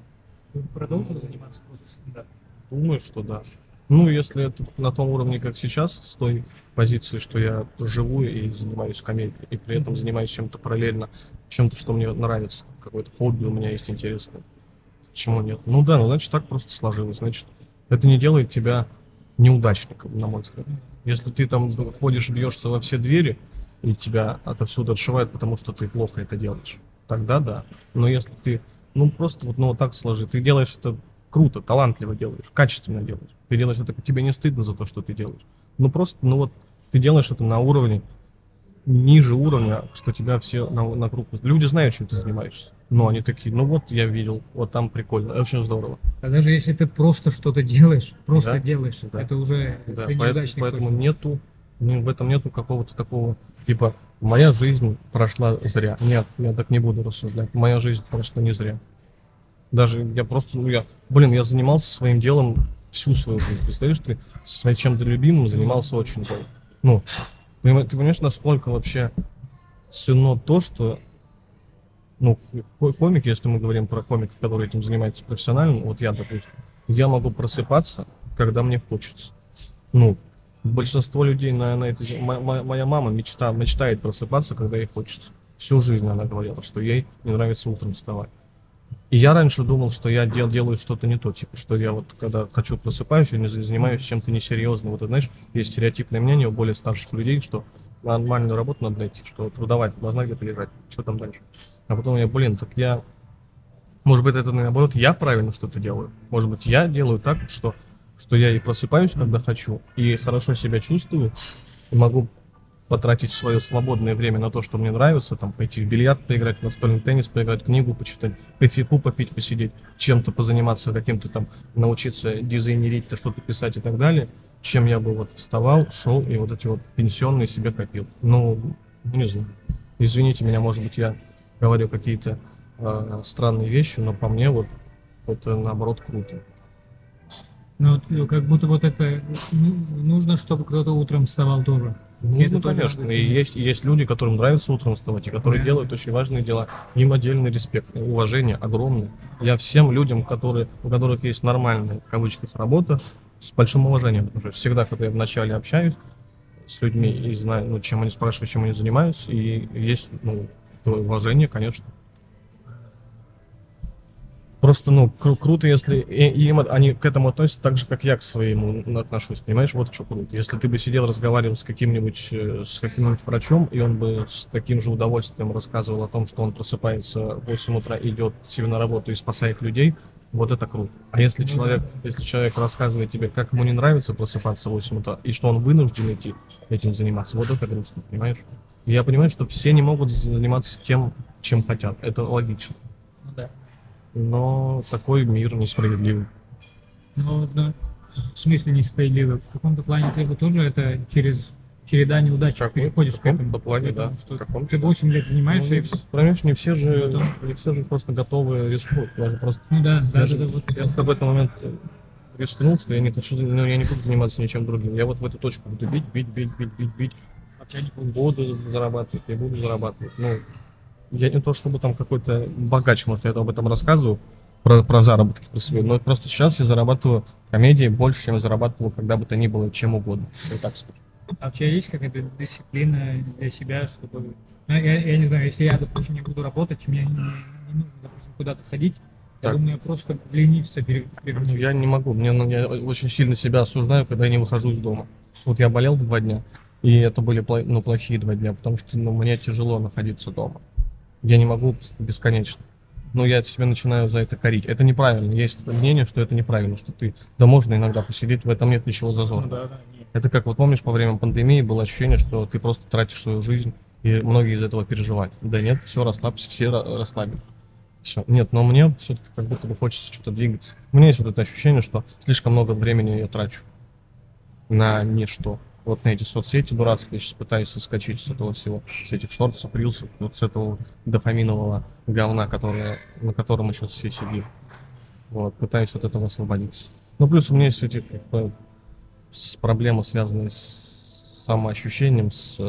ты продолжишь заниматься просто стендапом? Думаю, что да. Ну, если это на том уровне, как сейчас, с той позиции, что я живу и занимаюсь комедией, и при этом занимаюсь чем-то параллельно, чем-то, что мне нравится, какое-то хобби у меня есть интересное. Почему нет? Ну да, ну значит так просто сложилось. Значит, это не делает тебя неудачником, на мой взгляд. Если ты там ходишь, бьешься во все двери, и тебя отовсюду отшивают, потому что ты плохо это делаешь, тогда да. Но если ты, ну просто вот, ну вот так сложи, ты делаешь это круто, талантливо делаешь, качественно делаешь. Ты делаешь это, тебе не стыдно за то, что ты делаешь. Ну просто, ну вот, ты делаешь это на уровне, ниже уровня, что тебя все на, на круг... Люди знают, чем ты занимаешься. Но они такие, ну вот я видел, вот там прикольно, очень здорово. А даже если ты просто что-то делаешь, просто Да, делаешь, да. это уже Да, ты поэтому точно. нету, ну, в этом нету какого-то такого, типа, моя жизнь прошла зря. Нет, я так не буду рассуждать. Моя жизнь прошла не зря. Даже я просто, ну я, блин, я занимался своим делом всю свою жизнь. Представляешь, ты своим чем-то любимым занимался очень долго. Ну, понима- ты понимаешь, насколько вообще ценно то, что ну, ко- комик, если мы говорим про комиков, которые этим занимаются профессионально, вот я, допустим, я могу просыпаться, когда мне хочется. Ну, большинство людей на, на этой зем- мо- мо- Моя мама мечта, мечтает просыпаться, когда ей хочется. Всю жизнь она говорила, что ей не нравится утром вставать. И я раньше думал, что я дел, делаю что-то не то, типа, что я вот когда хочу просыпаюсь, я не за- занимаюсь чем-то несерьезным. Вот, знаешь, есть стереотипное мнение у более старших людей, что нормальную работу надо найти, что трудовая должна где-то лежать. Что там дальше? А потом я, блин, так я... Может быть, это наоборот, я правильно что-то делаю. Может быть, я делаю так, что, что я и просыпаюсь, когда хочу, и хорошо себя чувствую, и могу потратить свое свободное время на то, что мне нравится, там, пойти в бильярд поиграть, настольный теннис поиграть, книгу почитать, кофейку попить, посидеть, чем-то позаниматься, каким-то там, научиться дизайнерить, что-то писать и так далее, чем я бы вот вставал, шел и вот эти вот пенсионные себе копил. Ну, не знаю. Извините меня, может быть, я говорю какие-то э, странные вещи, но по мне вот это наоборот круто. Ну, ну, как будто вот это ну, нужно, чтобы кто-то утром вставал тоже. Ну, Это ну, конечно. И есть, есть люди, которым нравится утром вставать, и которые Да. делают очень важные дела. Им отдельный респект, уважение огромное. Я всем людям, которые, у которых есть нормальная, в кавычках, работа, с большим уважением. Потому что всегда, когда я вначале общаюсь с людьми и знаю, ну, чем они спрашивают, чем они занимаются, и есть, ну, уважение, конечно. Просто, ну, кру- круто, если и- им они к этому относятся так же, как я к своему отношусь, понимаешь? Вот что круто. Если ты бы сидел, разговаривал с каким-нибудь, э, с каким-нибудь врачом, и он бы с таким же удовольствием рассказывал о том, что он просыпается в 8 утра, идет себе на работу и спасает людей, вот это круто. А если Ну человек, если человек рассказывает тебе, как ему не нравится просыпаться в 8 утра, и что он вынужден идти этим заниматься, вот это грустно, понимаешь? И я понимаю, что все не могут заниматься тем, чем хотят. Это логично. Ну. Но такой мир несправедливый. Ну, да. В смысле несправедливо? В каком-то плане ты же тоже это через череда неудач Какой- переходишь к этому. каком-то плане, да. Что В каком-то, ты да. 8 лет Ну, занимаешься, не и... понимаешь, не все же, Потом- не все же просто готовы рискнуть. Даже просто Ну да, да, Даже да, да, вот. я в какой-то момент рискнул, что я не хочу, ну, я не буду заниматься ничем другим. Я вот в эту точку буду бить, бить, бить, бить, бить, бить. Вообще не получится. Буду зарабатывать, я буду зарабатывать. Ну, я не то чтобы там какой-то богач, может, я об этом рассказываю, про, про заработки про свои, но просто сейчас я зарабатываю комедии больше, чем я зарабатывал когда бы то ни было, чем угодно. Вот так скажу. А у тебя есть какая-то дисциплина для себя, чтобы... Ну, я, я не знаю, если я, допустим, не буду работать, мне не, не нужно, допустим, куда-то ходить, я Так. думаю, я просто ленився пере- Ну. Я не могу, мне, ну, я очень сильно себя осуждаю, когда я не выхожу из дома. Вот я болел два дня, и это были ну, плохие два дня, потому что ну, мне тяжело находиться дома. Я не могу бес- бесконечно. но я себя начинаю за это корить. Это неправильно. Есть мнение, что это неправильно, что ты, да можно иногда посидеть, в этом нет ничего зазорного. Да, да, нет. Это как вот помнишь, во время пандемии было ощущение, что ты просто тратишь свою жизнь, и многие из этого переживали. Да нет, все, расслабься, все ра- расслабились. Все. Нет, но мне все-таки как будто бы хочется что-то двигаться. У меня есть вот это ощущение, что слишком много времени я трачу на ничто. Вот на эти соцсети дурацкие, я сейчас пытаюсь соскочить с этого всего, с этих шортсов, рилсов, вот с этого дофаминового говна, которое, на котором мы сейчас все сидим. Вот, пытаюсь от этого освободиться. Ну, плюс у меня есть эти как бы, с проблемы, связанные с самоощущением, с,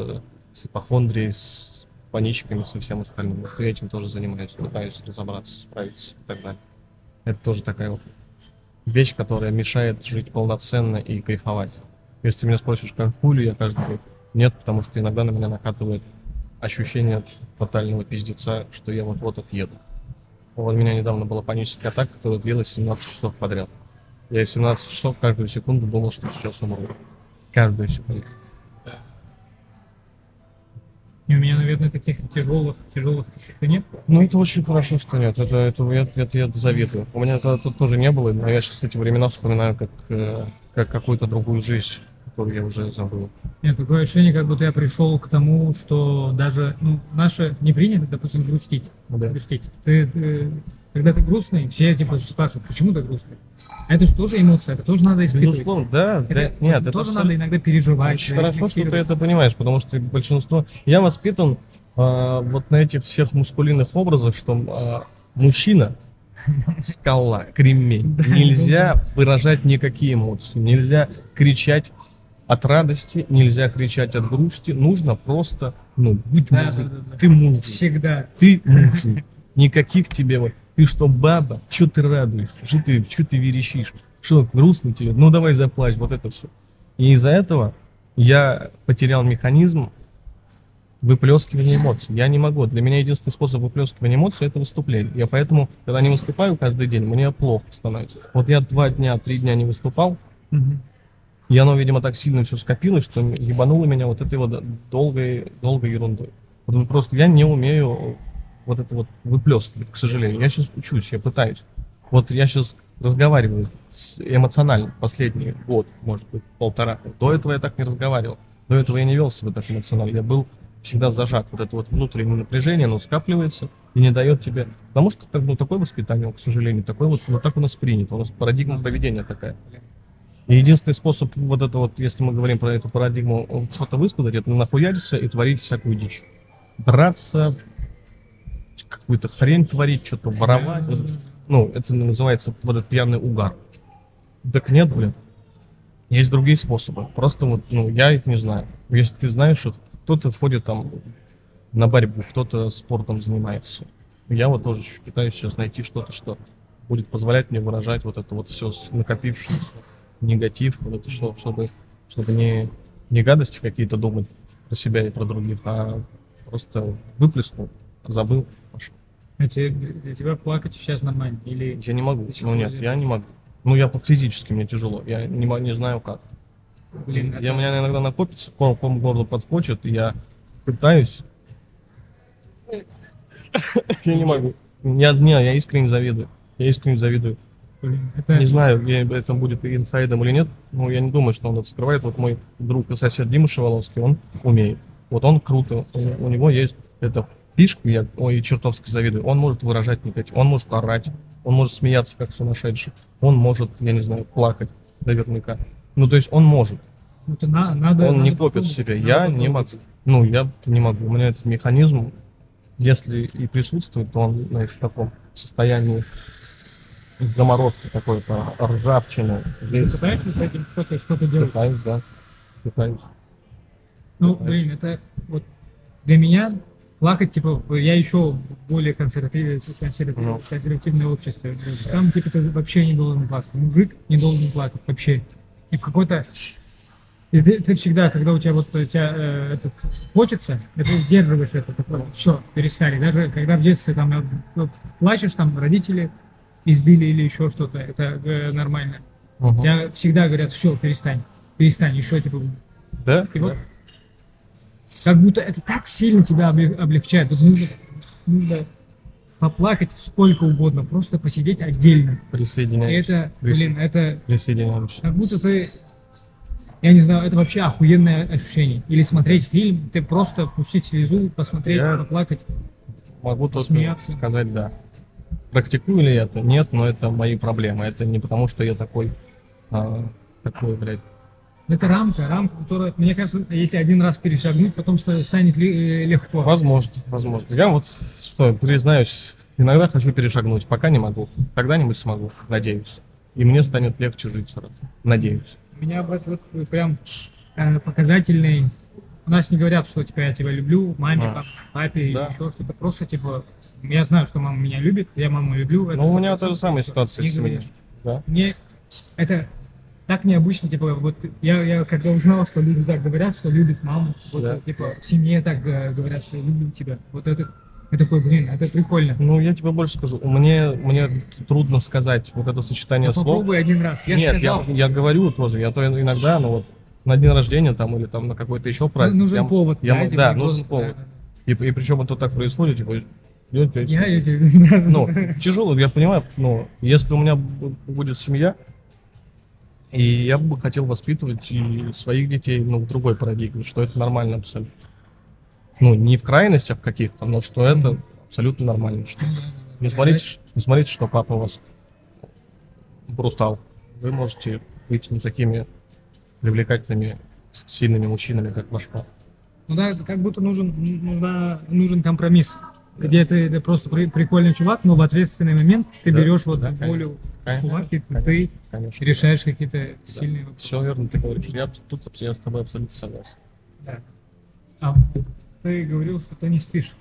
с ипохондрией, с паничками, со всем остальным. Вот я этим тоже занимаюсь, пытаюсь разобраться, справиться и так далее. Это тоже такая вот вещь, которая мешает жить полноценно и кайфовать. Если ты меня спросишь, кайфую ли я каждый день, нет, потому что иногда на меня накатывает ощущение тотального пиздеца, что я вот-вот отъеду. Вот у меня недавно была паническая атака, которая длилась 17 часов подряд. Я 17 часов каждую секунду думал, что сейчас умру. Каждую секунду. И у меня, наверное, таких тяжелых, тяжелых каких-то нет. Ну, это очень хорошо, что нет. Это, это, я, это я завидую. У меня это тут тоже не было, но я сейчас эти времена вспоминаю как, э, как какую-то другую жизнь, которую я уже забыл. Нет, такое ощущение, как будто я пришел к тому, что даже, ну, наше не принято, допустим, грустить. Да. грустить. Ты, ты- когда ты грустный, все типа спрашивают, почему ты грустный? А это же тоже эмоция, это тоже надо испытывать. Безусловно, да, Это, да, нет, это тоже надо иногда переживать. Очень хорошо, что ты это понимаешь, потому что большинство... Я воспитан а, вот на этих всех мускулинных образах, что а, мужчина скала, кремень. Да, Нельзя выражать никакие эмоции, нельзя кричать от радости, нельзя кричать от грусти, нужно просто, ну, быть Да, мужик. да, да, да. Ты мужик, Всегда. ты мужик. Никаких тебе вот, ты что, баба? Что ты радуешься? Что ты, что ты верещишь? Что, грустно тебе? Ну давай заплачь, вот это все. И из-за этого я потерял механизм выплескивания эмоций. Я не могу. Для меня единственный способ выплескивания эмоций это выступление. Я поэтому, когда не выступаю каждый день, мне плохо становится. Вот я два дня, три дня не выступал, Мгм. И оно, видимо, так сильно все скопилось, что ебануло меня вот этой вот долгой, долгой ерундой. Вот просто я не умею вот это вот выплескивать, к сожалению. Я сейчас учусь, я пытаюсь. Вот я сейчас разговариваю эмоционально последний год, может быть, полтора. До этого я так не разговаривал. До этого я не вел себя так эмоционально. Я был всегда зажат. Вот это вот внутреннее напряжение, оно скапливается и не дает тебе... Потому что ну, такое воспитание, к сожалению, такое вот, ну так у нас принято. У нас парадигма поведения такая. И единственный способ вот это вот, если мы говорим про эту парадигму, что-то высказать, это нахуяриться и творить всякую дичь. Драться, какую-то хрень творить, что-то воровать. Вот это- ну, это называется вот этот пьяный угар. Так нет, блин. Есть другие способы. Просто вот, ну, я их не знаю. Если ты знаешь, что кто-то ходит там на борьбу, кто-то спортом занимается. Я вот тоже пытаюсь сейчас найти что-то, что будет позволять мне выражать вот это вот все накопившееся негатив, вот это что, чтобы, чтобы не, не гадости какие-то думать про себя и про других, а просто выплеснул, забыл, пошел. А тебе- для тебя плакать сейчас нормально? Или Я не могу. Ну нет, я не могу. Ну я по- физически мне тяжело. Я не, не знаю как. блин, я, это- у меня иногда накопится, ком, ком горло подскочит, и я пытаюсь. Я не могу. Я, не, я искренне завидую. Я искренне завидую. Это- Не знаю, я- это будет инсайдом или нет, но я не думаю, что он это скрывает. Вот мой друг и сосед Дима Шеволовский, он умеет. Вот он круто, у, у него есть эта фишка, я ой, чертовски завидую. Он может выражать негатив, он может орать, он может смеяться как сумасшедший, он может, я не знаю, плакать наверняка. Ну, то есть он может, это на- надо, он не надо копит в себе. надо Я не могу. Ну, я не могу. У меня этот механизм, если и присутствует, то он, знаешь, в таком состоянии заморозки какой-то, ржавчины. Ты Весь пытаешься с этим что-то что делать? Пытаюсь, да. Пытаюсь. Ну, блин, это вот для меня плакать, типа, я еще более консервативное, консервативное, Ну. консервативное общество. То есть Там, типа, ты вообще не должен плакать. Мужик не должен плакать вообще. И в какой-то... И ты, ты всегда, когда у тебя вот у тебя э, этот хочется, ты сдерживаешь это, такое, все, перестали. Даже когда в детстве там э, плачешь, там родители избили или еще что-то, это э, нормально. Мгм. Тебя всегда говорят, все, перестань, перестань, еще типа Да? и вот как будто это так сильно тебя облег- облегчает. Тут нужно, нужно поплакать сколько угодно, просто посидеть отдельно. Присоединяюсь. это, блин, это Присоединяемся. как будто ты, я не знаю, это вообще охуенное ощущение. Или смотреть фильм, ты просто пустить слезу, посмотреть, Я- поплакать. Могу Посмеяться. сказать да. Практикую ли это? Нет, но это мои проблемы. Это не потому, что я такой, а, такой, блядь, Это рамка, рамка, которая, мне кажется, если один раз перешагнуть, потом ста- станет э, легко. Возможно, возможно. Я вот, что, признаюсь, иногда хочу перешагнуть, пока не могу. Когда-нибудь смогу, надеюсь. И мне станет легче жить сразу. Надеюсь. У меня вот, вот прям э, показательный. У нас не говорят, что типа я тебя люблю, маме, А. пап- папе, Да. еще что-то. Просто типа я знаю, что мама меня любит, я маму люблю. Ну, у меня 100%, та же самая ситуация не в семье. говоришь. Да. Мне это так необычно, типа, вот я, я когда узнал, что люди так говорят, что любят маму, вот, Да. типа, в семье так э, говорят, что я люблю тебя. Вот это, я такой, блин, это прикольно. Ну, я тебе больше скажу. Мне, мне трудно сказать вот это сочетание Ну, слов. попробуй один раз. Я Нет, сказал, я, я говорю тоже. Я то иногда, ну вот, на день рождения там или там на какой-то еще ну, праздник. нужен я- повод. я да, да, нужен повод. да, И, и причем это так происходит, типа, идёт, идёт, Я эти... ну, тяжело, я понимаю, но если у меня бу- будет семья, и я бы хотел воспитывать и своих детей, ну, в другой парадигме, что это нормально абсолютно. Ну, не в крайностях каких-то, но что это абсолютно нормально. Что Ну, не смотрите, не смотрите, что папа у вас брутал. Вы можете быть не такими привлекательными, сильными мужчинами, как ваш папа. Ну да, как будто нужен, нужна, нужен компромисс. Где ты, ты просто при- прикольный чувак, но в ответственный момент ты Да, берешь вот да, волю Конечно, кулак, и конечно. ты Конечно. решаешь какие-то сильные вопросы. Все верно ты говоришь. Я тут я с тобой абсолютно согласен. Да. А ты говорил, что ты не спишь.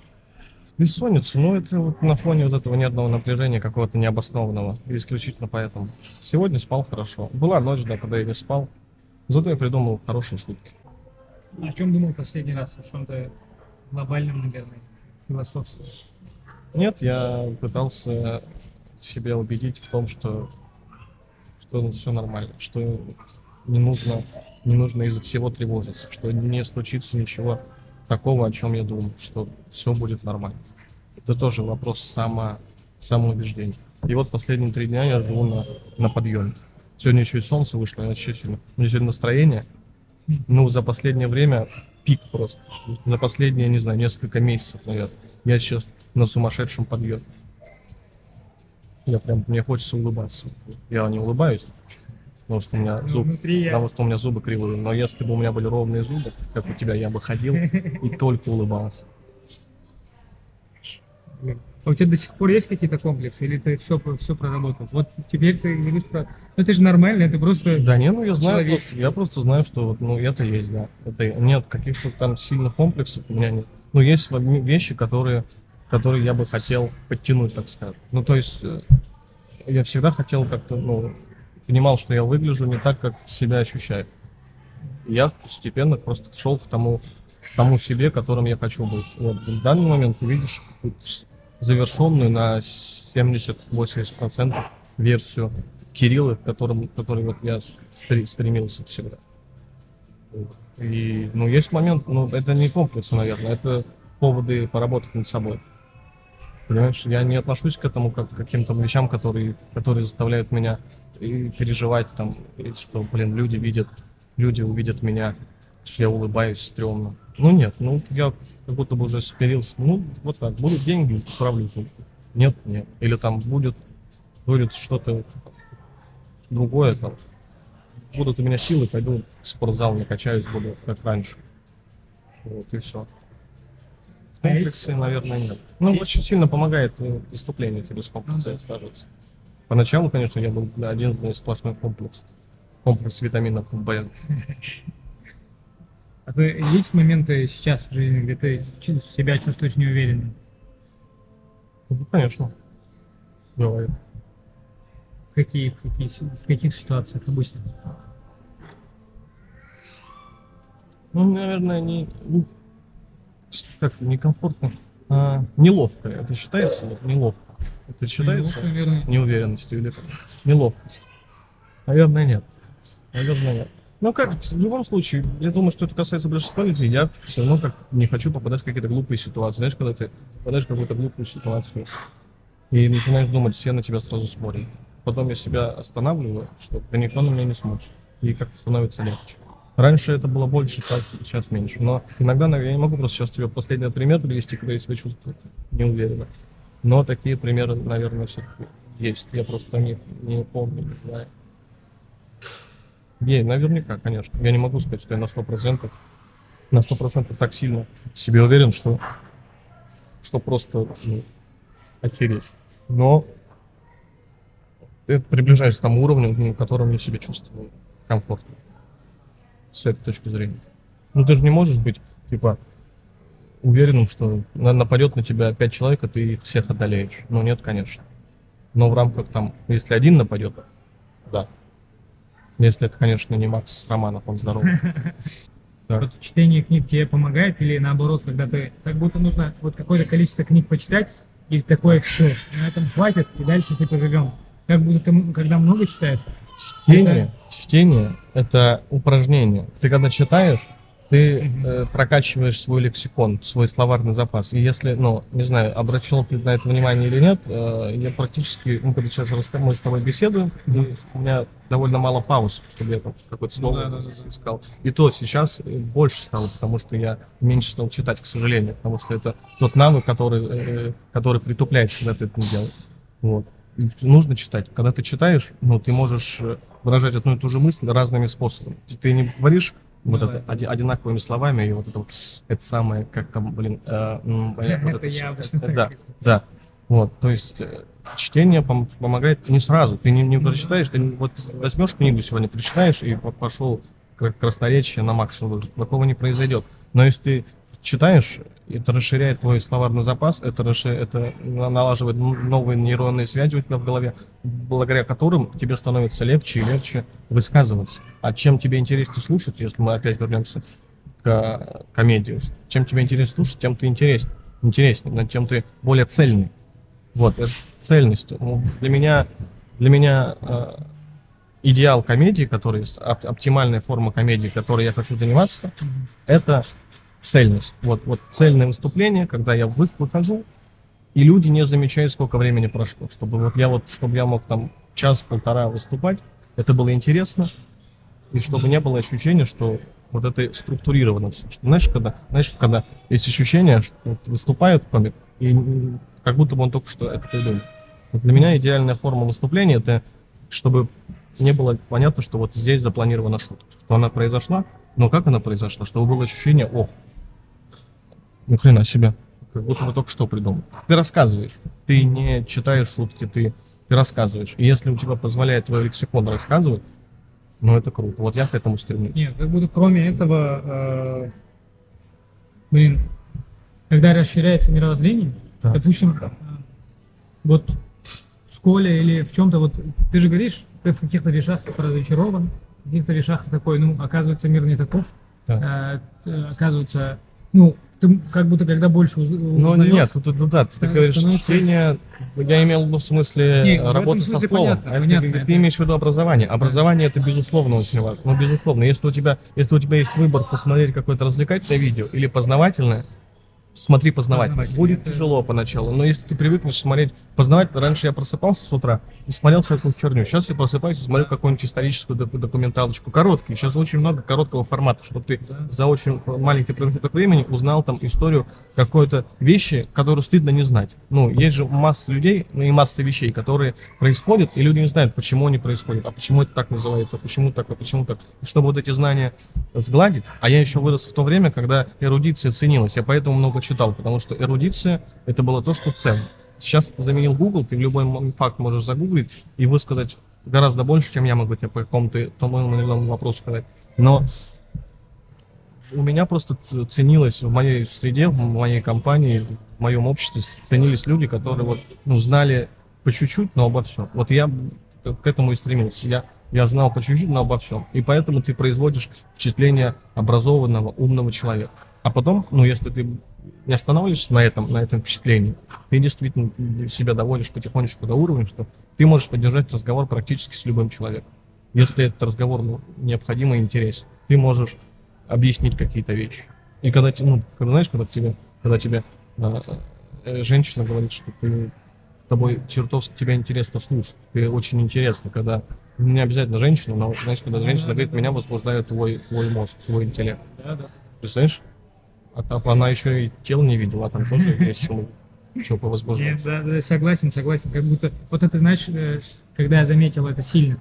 Бессонница, ну это вот на фоне вот этого ни одного напряжения какого-то необоснованного. Исключительно поэтому. Сегодня спал хорошо. Была ночь, да, когда я не спал. Зато я придумал хорошие шутки. О чем думал последний раз? О чем-то глобальном, наверное, философском. Нет, я пытался себя убедить в том, что, что все нормально, что не нужно, не нужно из-за всего тревожиться, что не случится ничего такого, о чем я думаю, что все будет нормально. Это тоже вопрос само, самоубеждения. И вот последние три дня я живу на, на подъеме. Сегодня еще и солнце вышло, я вообще сегодня, у меня сегодня настроение, ну, за последнее время пик просто. За последние, не знаю, несколько месяцев, наверное. Я сейчас на сумасшедшем подъеме. Я прям, мне хочется улыбаться. Я не улыбаюсь, потому что у меня Ну, зуб, внутри я... потому что у меня зубы кривые. Но если бы у меня были ровные зубы, как у тебя, я бы ходил и только улыбался. А у тебя до сих пор есть какие-то комплексы, или ты все, все проработал? Вот теперь ты говоришь про... Ну это же нормально, это просто... Да не, ну я знаю, Человек. просто- я просто знаю, что вот, ну это есть, да. Это нет каких-то там сильных комплексов у меня нет. Но есть вещи, которые, которые я бы хотел подтянуть, так сказать. Ну то есть э, я всегда хотел как-то, ну, понимал, что я выгляжу не так, как себя ощущаю. И Я постепенно просто шел к тому, к тому себе, которым я хочу быть. Вот в данный момент ты видишь завершенную на 70-80% версию Кирилла, к которому, который вот я стре- стремился всегда. И, ну, есть момент, ну, это не комплексы, наверное, это поводы поработать над собой. Понимаешь, я не отношусь к этому как к каким-то вещам, которые, которые заставляют меня переживать там, что, блин, люди видят, люди увидят меня, что я улыбаюсь стрёмно. Ну нет, ну я как будто бы уже смирился. Ну, вот так, будут деньги, справлюсь. Нет, нет. Или там будет, будет что-то другое там. Будут у меня силы, пойду в спортзал, накачаюсь, буду как раньше. Вот и все. А Комплексы, наверное, нет. Ну, очень сильно помогает э, выступление тебе с сложиться. Поначалу, конечно, я был один сплошной комплекс. Комплекс витаминов В. А ты- есть моменты сейчас в жизни, где ты себя чувствуешь неуверенно? Ну, конечно. Бывает. В какие, в какие, в каких ситуациях обычно? Ну, наверное, не... ну, Как, некомфортно. А, неловко. Это считается? Вот, неловко. Это считается? Ну, наверное. неуверенностью или как? неловкостью? Наверное, нет. Наверное, нет. Ну как, в любом случае, я думаю, что это касается большинства людей, я все равно как не хочу попадать в какие-то глупые ситуации. Знаешь, когда ты попадаешь в какую-то глупую ситуацию, И начинаешь думать, все на тебя сразу смотрят. Потом я себя останавливаю, что да никто на меня не смотрит. И как-то становится легче. Раньше это было больше, сейчас, меньше. Но иногда наверное, я не могу просто сейчас тебе последний пример привести, когда я себя чувствую неуверенно. Но такие примеры, наверное, все-таки есть. Я просто не, не помню, не знаю. Есть, наверняка, конечно. Я не могу сказать, что я на 100%, на 100% так сильно себе уверен, что, что просто ну, охереть. Но ты приближаешься к тому уровню, на котором я себя чувствую комфортно. С этой точки зрения. Ну ты же не можешь быть, типа, уверенным, что на- нападет на тебя пять человек, и ты их всех одолеешь. Ну нет, конечно. Но в рамках там, если один нападет, да. Если это, конечно, не Макс Романов, он здоровый. Да. Вот чтение книг тебе помогает или наоборот, когда ты как будто нужно вот какое-то количество книг почитать и такое все, на этом хватит и дальше ты поживем. Как будто ты, когда много читаешь, Чтение, чтение – это упражнение. Ты когда читаешь, ты э, прокачиваешь свой лексикон, свой словарный запас. И если, ну, не знаю, обратил ты на это внимание или нет, э, я практически, ну, когда сейчас раска- мы с тобой беседуем, Мгм. у меня довольно мало пауз, чтобы я там какое-то Ну слово да, да, искал. И то сейчас э, больше стало, потому что я меньше стал читать, к сожалению, потому что это тот навык, который, э, который притупляется, когда ты это не делаешь. Вот. И Нужно читать. Когда ты читаешь, ну, ты можешь э, выражать одну и ту же мысль разными способами. Ты не говоришь вот Ну это оди- одинаковыми словами, и вот это вот, это самое, как там, блин, э, м, вот это это я обычно Э, так. Да, да. Вот, то есть э, чтение пом- помогает не сразу. Ты не, не прочитаешь, ты вот возьмешь книгу сегодня, прочитаешь и по- пошел кра- красноречие на максимум. Такого не произойдет. Но если ты читаешь, это расширяет твой словарный запас, это, расши- это на- налаживает новые нейронные связи у тебя в голове, благодаря которым тебе становится легче и легче высказываться. А чем тебе интереснее слушать, если мы опять вернемся к комедии, чем тебе интереснее слушать, тем ты интерес, интереснее, тем ты более цельный. Вот, это цельность. Ну, Для меня, для меня э, идеал комедии, который оптимальная форма комедии, которой я хочу заниматься, это цельность. Вот, вот цельное выступление, когда я вы- выхожу, и люди не замечают, сколько времени прошло. Чтобы вот я вот, чтобы я мог там час-полтора выступать, это было интересно, и чтобы не было ощущения, что вот это структурировано все. Что, знаешь, когда, знаешь, когда есть ощущение, что вот выступает комик, и как будто бы он только что это придумал. Вот для меня идеальная форма выступления это чтобы не было понятно, что вот здесь запланирована шутка, что она произошла, но как она произошла, чтобы было ощущение, ох, ни хрена себе, как будто бы только что придумал. Ты рассказываешь, ты не читаешь шутки, ты, ты рассказываешь. И если у тебя позволяет твой лексикон рассказывать, ну это круто. Вот я к этому стремлюсь. Нет, как будто кроме этого, э, блин, когда расширяется мировоззрение, Так. допустим, э, вот в школе или в чем-то, вот ты же говоришь, ты в каких-то вещах ты разочарован, в каких-то вещах ты такой, ну, оказывается, мир не таков, Да. Э, оказывается, ну, ты как будто когда больше уз- Ну узнаешь- нет, тут, тут, да, ты ста- говоришь становится- чтение, я имел в в смысле Не, в этом работы со смысле словом. понятно, А понятно, ты, это- имеешь в виду образование. Образование это безусловно очень важно. Ну, безусловно, если у тебя, если у тебя есть выбор посмотреть какое-то развлекательное видео или познавательное, смотри. Познавательное, Будет тяжело поначалу, но если ты привыкнешь смотреть познавательно, раньше я просыпался с утра и смотрел всякую херню. Сейчас я просыпаюсь и смотрю какую-нибудь историческую док- документалочку. Короткие. Сейчас очень много короткого формата, чтобы ты за очень маленький промежуток времени узнал там историю какой-то вещи, которую стыдно не знать. Ну, есть же масса людей, ну и масса вещей, которые происходят, и люди не знают, почему они происходят, а почему это так называется, почему так, а почему так. И чтобы вот эти знания сгладить, а я еще вырос в то время, когда эрудиция ценилась, я поэтому много читал, потому что эрудиция это было то, что ценно. Сейчас ты заменил Google, ты любой м- факт можешь загуглить и высказать гораздо больше, чем я могу тебе по какому-то тому или иному вопросу сказать. Но у меня просто ценилось в моей среде, в моей компании, в моем обществе ценились люди, которые вот, ну, знали по чуть-чуть, но обо всем. Вот я к этому и стремился. Я, я знал по чуть-чуть, но обо всем. И поэтому ты производишь впечатление образованного, умного человека. А потом, ну, если ты не останавливаешься на этом, на этом впечатлении, ты действительно себя доводишь потихонечку до уровня, что ты можешь поддержать разговор практически с любым человеком. Если этот разговор ну, необходим и интересен, ты можешь объяснить какие-то вещи. И когда, ну, когда знаешь, когда тебе, когда тебе э, э, женщина говорит, что ты тобой чертовски тебя интересно слушать. Ты очень интересно, когда не обязательно женщина, но знаешь, когда женщина говорит, меня возбуждает твой, твой мозг, твой интеллект. Представляешь? А там она еще и тело не видела, а там тоже есть чему, чего повозбуждать. да, да, согласен, согласен. Как будто, вот это, знаешь, э, когда я заметил это сильно,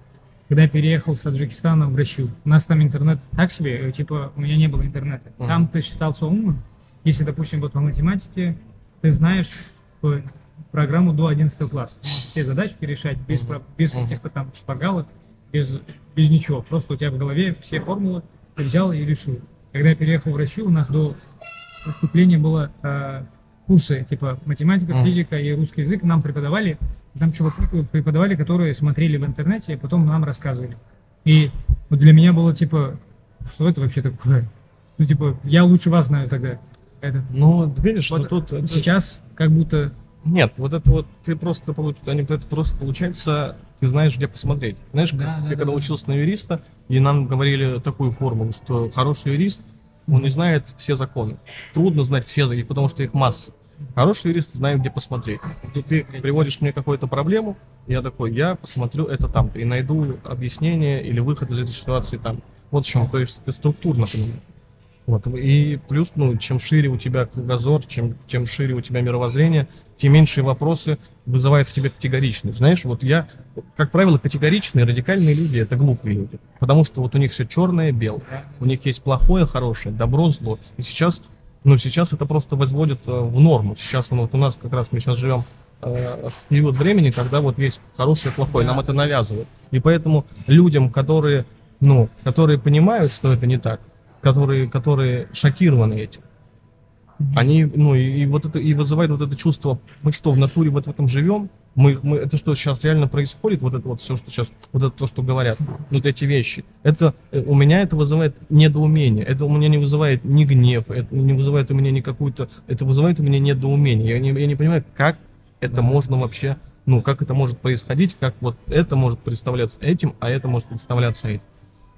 когда я переехал с Таджикистана в Россию, у нас там интернет так себе, э, типа, у меня не было интернета. Там ты считался умным, если, допустим, вот по математике, ты знаешь э, программу до 11 класса. Ты можешь все задачки решать без, про- без каких-то там шпаргалок, без, без ничего. Просто у тебя в голове все формулы, ты взял и решил. Когда я переехал в Россию, у нас до поступления было э, курсы типа математика, Мгм. физика и русский язык нам преподавали. Там чуваки преподавали, которые смотрели в интернете, и потом нам рассказывали. И вот для меня было типа, что это вообще такое? Ну типа, я лучше вас знаю тогда. Этот. Ну, видишь, Вот ну тут... Сейчас как будто Нет, вот это вот ты просто получ... это просто получается, ты знаешь, где посмотреть. Знаешь, как Да, я да, когда да. учился на юриста, и нам говорили такую формулу, что хороший юрист, он не знает все законы. Трудно знать все законы, потому что их масса. Хороший юрист знает, где посмотреть. Тут ты приводишь мне какую-то проблему, я такой, я посмотрю это там, и найду объяснение или выход из этой ситуации там. Вот в чем, то есть ты структурно понимаешь. Вот. И плюс, ну, чем шире у тебя кругозор, чем, чем шире у тебя мировоззрение, тем меньшие вопросы вызывают в тебе категоричность. Знаешь, вот я, как правило, категоричные, радикальные люди – это глупые люди. Потому что вот у них все черное, белое. У них есть плохое, хорошее, добро, зло. И сейчас, ну, сейчас это просто возводит э, в норму. Сейчас ну, вот у нас как раз мы сейчас живем э, в период времени, когда вот есть хорошее и плохое, нам это навязывают. И поэтому людям, которые, ну, которые понимают, что это не так, которые, которые шокированы этим, они, ну, и, и вот это, и вызывает вот это чувство, мы что, в натуре вот в этом живем? Мы, мы, это что сейчас реально происходит, вот это вот все, что сейчас, вот это то, что говорят, вот эти вещи. Это, э, у меня это вызывает недоумение, это у меня не вызывает ни гнев, это не вызывает у меня ни какую-то, это вызывает у меня недоумение. Я не, я не понимаю, как это Да. можно вообще, ну, как это может происходить, как вот это может представляться этим, а это может представляться этим.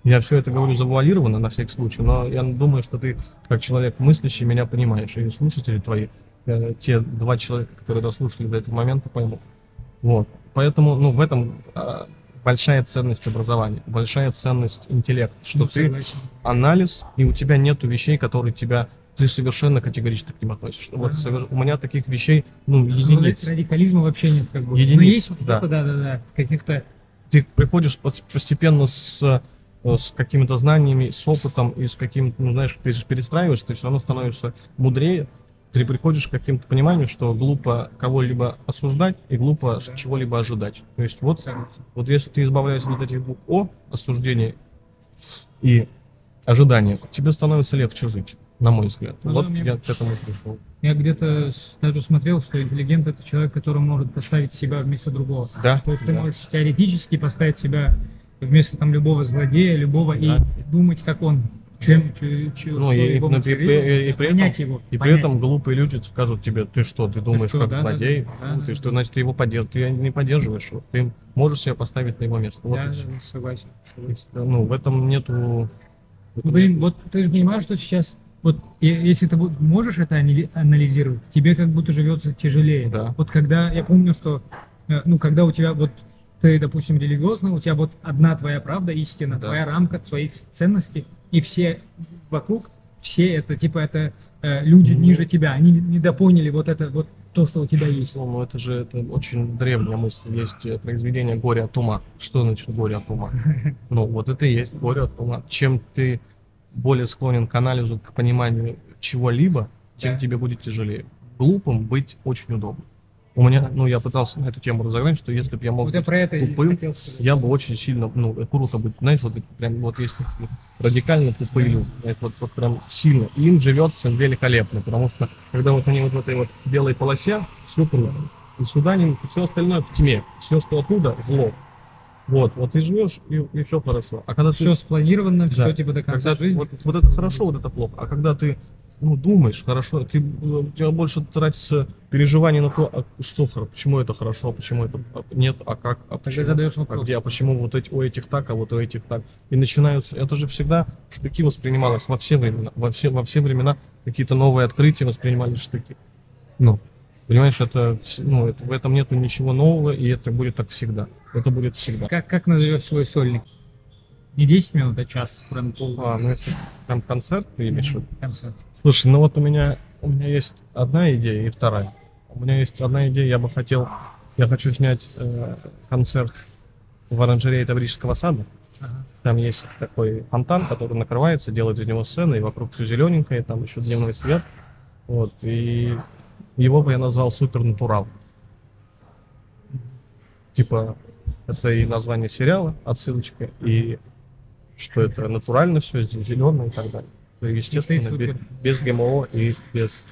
Я все это говорю завуалированно на всякий случай, но я думаю, что ты, как человек мыслящий, меня понимаешь. И слушатели твои, э, те два человека, которые дослушали до этого момента, поймут. Вот. Поэтому, ну, в этом а, большая ценность образования, большая ценность интеллекта, что ну, ты согласен. анализ, и у тебя нету вещей, которые тебя ты совершенно категорично к ним относишься. Вот Да. совер- у меня таких вещей, ну, Ну, единиц. Радикализма вообще нет, как бы. Но Единиц, есть да. да, да, да, каких-то ты приходишь пос- постепенно с, с какими-то знаниями, с опытом и с каким-то, ну, знаешь, ты же перестраиваешься, ты все равно становишься мудрее, ты приходишь к каким-то пониманию, что глупо кого-либо осуждать и глупо Да. чего-либо ожидать. То есть вот, вот если ты избавляешься от этих двух О, осуждения и ожидания, тебе становится легче жить, на мой взгляд. Ну, вот да, мне- я к этому пришел. Я где-то даже смотрел, что интеллигент это человек, который может поставить себя вместо другого. Да, То есть ты да. можешь теоретически поставить себя вместо там любого злодея, любого Да. и думать, как он, чем, чё- Ну, что и- его и мотивирует, и при этом- его. И при этом глупые люди скажут тебе, ты что, ты думаешь что, как да, да, злодей, да, Фу, да, ты да. что, значит, ты его поддерживаешь, ты не поддерживаешь его, ты можешь себя поставить на его место. Вот Да, и да, да, согласен. согласен. Ну, в этом нету... Ну, блин, вот ты же понимаешь, что сейчас, вот и- если ты можешь это анализировать, тебе как будто живется тяжелее. Да. Вот когда, я помню, что, э, ну, когда у тебя вот, ты, допустим, религиозный, у тебя вот одна твоя правда, истина, Да. твоя рамка, твои ценности, и все вокруг, все это, типа, это э, люди Ну. ниже тебя, они не- недопоняли вот это, вот то, что у тебя есть. Ну, это же это очень древняя мысль. Есть э, произведение «Горе от ума». Что значит «горе от ума»? Ну, вот это и есть горе от ума. Чем ты более склонен к анализу, к пониманию чего-либо, тем Да. тебе будет тяжелее. Глупым быть очень удобно. У меня, ну, я пытался на эту тему разогнать, что если бы я мог Вот я быть про это и тупым, хотел сказать. я бы очень сильно, ну, круто быть, знаешь, вот это прям, вот есть радикально тупые люди, знаешь, вот, вот прям сильно. И им живется великолепно, потому что, когда вот они вот в этой вот белой полосе, все круто. И сюда не, все остальное в тьме, все, что оттуда, зло. Вот, вот ты живешь, и, все хорошо. А когда Все ты, спланировано, все Да. типа до конца когда жизни. вот, вот это хорошо, вот это плохо. А когда ты ну, думаешь, хорошо, ты, э, у тебя больше тратится переживание на то, а что, почему это хорошо, а почему это а, нет, а как, а Тогда почему. задаешь А вопрос. где, а почему вот эти, у этих так, а вот у этих так? И начинаются, это же всегда штыки воспринималось во все времена, во все, во все времена какие-то новые открытия воспринимались штыки. Ну, Понимаешь, это, ну, это, в этом нету ничего нового, и это будет так всегда. Это будет всегда. Как, как назовешь свой сольник? Не 10 минут, а час, прям пол. А, ну если прям концерт ты имеешь в виду? концерт. Слушай, ну вот у меня, у меня есть одна идея и вторая. У меня есть одна идея, я бы хотел, я хочу снять э, концерт в оранжерее Таврического сада. Ага. Там есть такой фонтан, который накрывается, делает из него сцены, и вокруг все зелененькое, там еще дневной свет. Вот, и его бы я назвал Супернатурал. Типа, это и название сериала, отсылочка, и что это натурально все, здесь зеленое и так далее. Ну, Естественно, супер. бе- без ГМО и без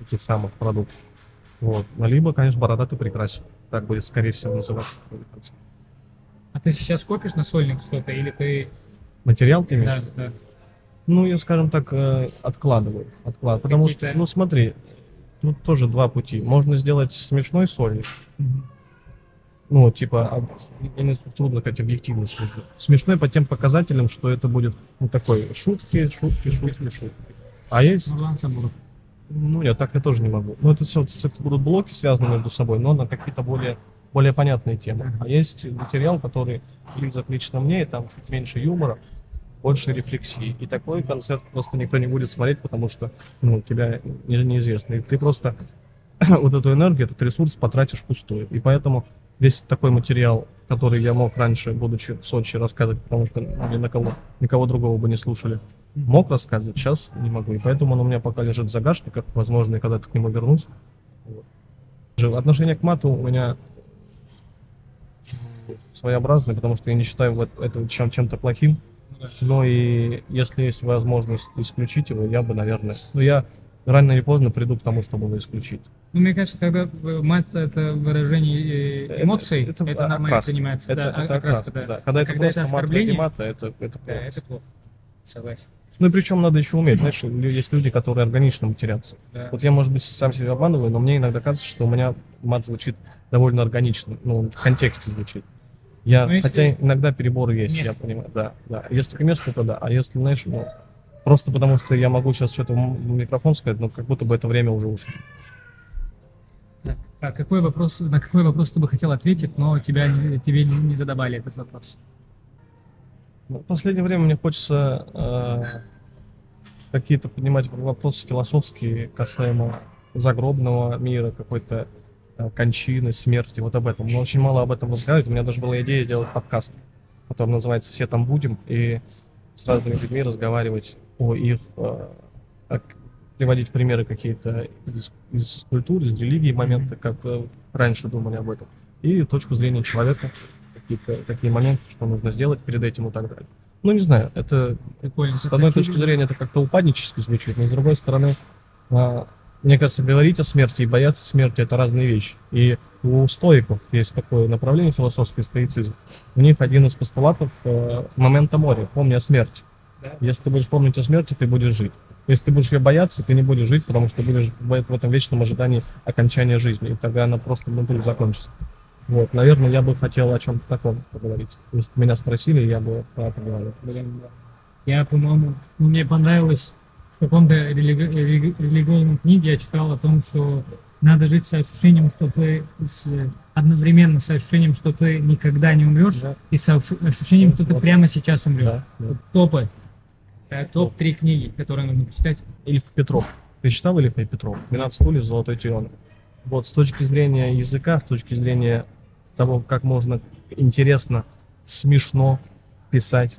этих самых продуктов. Вот. Ну, Либо, конечно, бородатый прекрасен. Так будет, скорее всего, называться. А ты сейчас копишь на сольник что-то, или ты... Материал ты имеешь? Да, да. Ну, я, скажем так, э, откладываю. откладываю. Потому что, ну смотри, тут тоже два пути. Можно сделать смешной сольник. Мгм. Ну, типа, об- я не трудно сказать объективно смешной. Смешной по тем показателям, что это будет ну, такой шутки, шутки, шутки, шутки. А есть, ну нет, так я тоже не могу. Но это все, все-таки будут блоки связаны между собой, но на какие-то более, более понятные темы. А есть материал, который близок лично мне, и там чуть меньше юмора, больше рефлексии. И такой концерт просто никто не будет смотреть, потому что ну, тебя не- неизвестно. И ты просто вот эту энергию, этот ресурс потратишь впустую. И поэтому весь такой материал, который я мог раньше, будучи в Сочи, рассказывать, потому что ни на кого, никого другого бы не слушали, мог рассказывать, сейчас не могу. И поэтому он у меня пока лежит в загашниках, возможно, я когда-то к нему вернусь. Вот. Отношение к мату у меня своеобразное, потому что я не считаю это чем- чем-то плохим. Но и если есть возможность исключить его, я бы, наверное... Ну, я рано или поздно приду к тому, чтобы его исключить. Ну, мне кажется, когда мат это выражение э, эмоций, это, Это- это нормально окраска. принимается. Это, да, это окраска, окраска, да. да. Когда это Когда это просто мат ради оскорбление, мата, это, это Да, плохо. это плохо. Согласен. Ну и причем надо еще уметь, знаешь, есть люди, которые органично матерятся. Да. Вот я, может быть, сам себя обманываю, но мне иногда кажется, что у меня мат звучит довольно органично, ну, в контексте звучит. Я, Ну, хотя иногда переборы есть, я Место. понимаю, да, да. Если к месту, то да, а если, знаешь, ну, просто потому что я могу сейчас что-то в микрофон сказать, но как будто бы это время уже ушло. А какой вопрос, на какой вопрос ты бы хотел ответить, но тебя, тебе не, задавали этот вопрос? Ну, В последнее время мне хочется э, какие-то поднимать вопросы философские касаемо загробного мира, какой-то э, кончины, смерти, вот об этом. Но очень мало об этом разговаривать. У меня даже была идея сделать подкаст, который называется «Все там будем», и с разными людьми разговаривать о их, э, приводить примеры какие-то из, из культуры, из религии, моменты, как э, раньше думали об этом, и точку зрения человека, какие-то такие моменты, что нужно сделать перед этим и так далее. Ну, не знаю, это Прикольно. с одной точки зрения это как-то упаднически звучит, но с другой стороны, а, мне кажется, говорить о смерти и бояться смерти это разные вещи. И у стоиков есть такое направление философский стоицизм. У них один из постулатов э, момента моря, помни о смерти. Если ты будешь помнить о смерти, ты будешь жить. Если ты будешь ее бояться, ты не будешь жить, потому что будешь в этом вечном ожидании окончания жизни, и тогда она просто внутри закончится. Вот, наверное, я бы хотел о чем-то таком поговорить. Если меня спросили, я бы про это говорил. Блин. Я, по-моему, ну, мне понравилось в каком-то религи- религи- религиозном книге я читал о том, что надо жить с ощущением, что ты с, одновременно с ощущением, что ты никогда не умрешь, Да. и с ощу- ощущением, что ты прямо сейчас умрешь. Да, да. Топы. Э, Топ-3 книги, которые нужно почитать. Ильф Петров. Ты читал Ильфа и Петров? 12 стульев, золотой теленок. Вот с точки зрения языка, с точки зрения того, как можно интересно, смешно писать.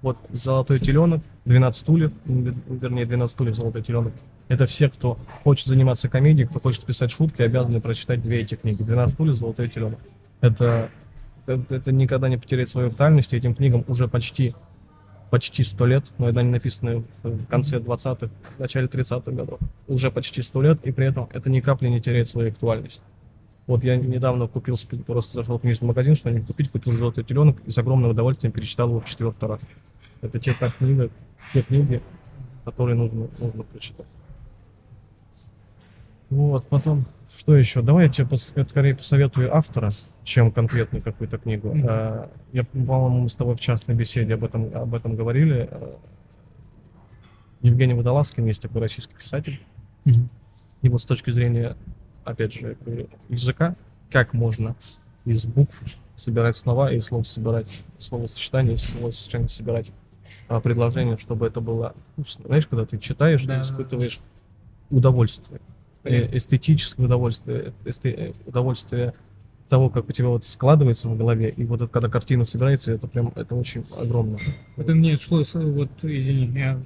Вот золотой теленок, 12 стульев, вернее 12 стульев, золотой теленок. Это все, кто хочет заниматься комедией, кто хочет писать шутки, обязаны прочитать две эти книги. 12 стульев, золотой теленок. Это, это, это никогда не потерять свою актуальность. Этим книгам уже почти почти 100 лет, но они написаны в конце 20-х, начале 30-х годов. Уже почти 100 лет, и при этом это ни капли не теряет свою актуальность. Вот я недавно купил, просто зашел в книжный магазин, что-нибудь купить, купил «Золотой теленок» и с огромным удовольствием перечитал его в четвертый раз. Это те, та книга, те книги, которые нужно, нужно прочитать. Вот, потом, что еще? Давай я тебе скорее посоветую автора, чем конкретную какую-то книгу. А, Я, по-моему, мы с тобой в частной беседе об этом, об этом говорили. А, Евгений Водолазкин есть такой российский писатель. И вот с точки зрения, опять же, языка, как можно из букв собирать слова и слов собирать словосочетания, из словосочетания собирать а, предложения, чтобы это было вкусно. Знаешь, когда ты читаешь, Да, ты испытываешь удовольствие. Эстетическое удовольствие, эсте- э, удовольствие того, как у тебя вот складывается в голове, и вот это, когда картина собирается, это прям, это очень огромно. Это мне шло, с- вот, извини, я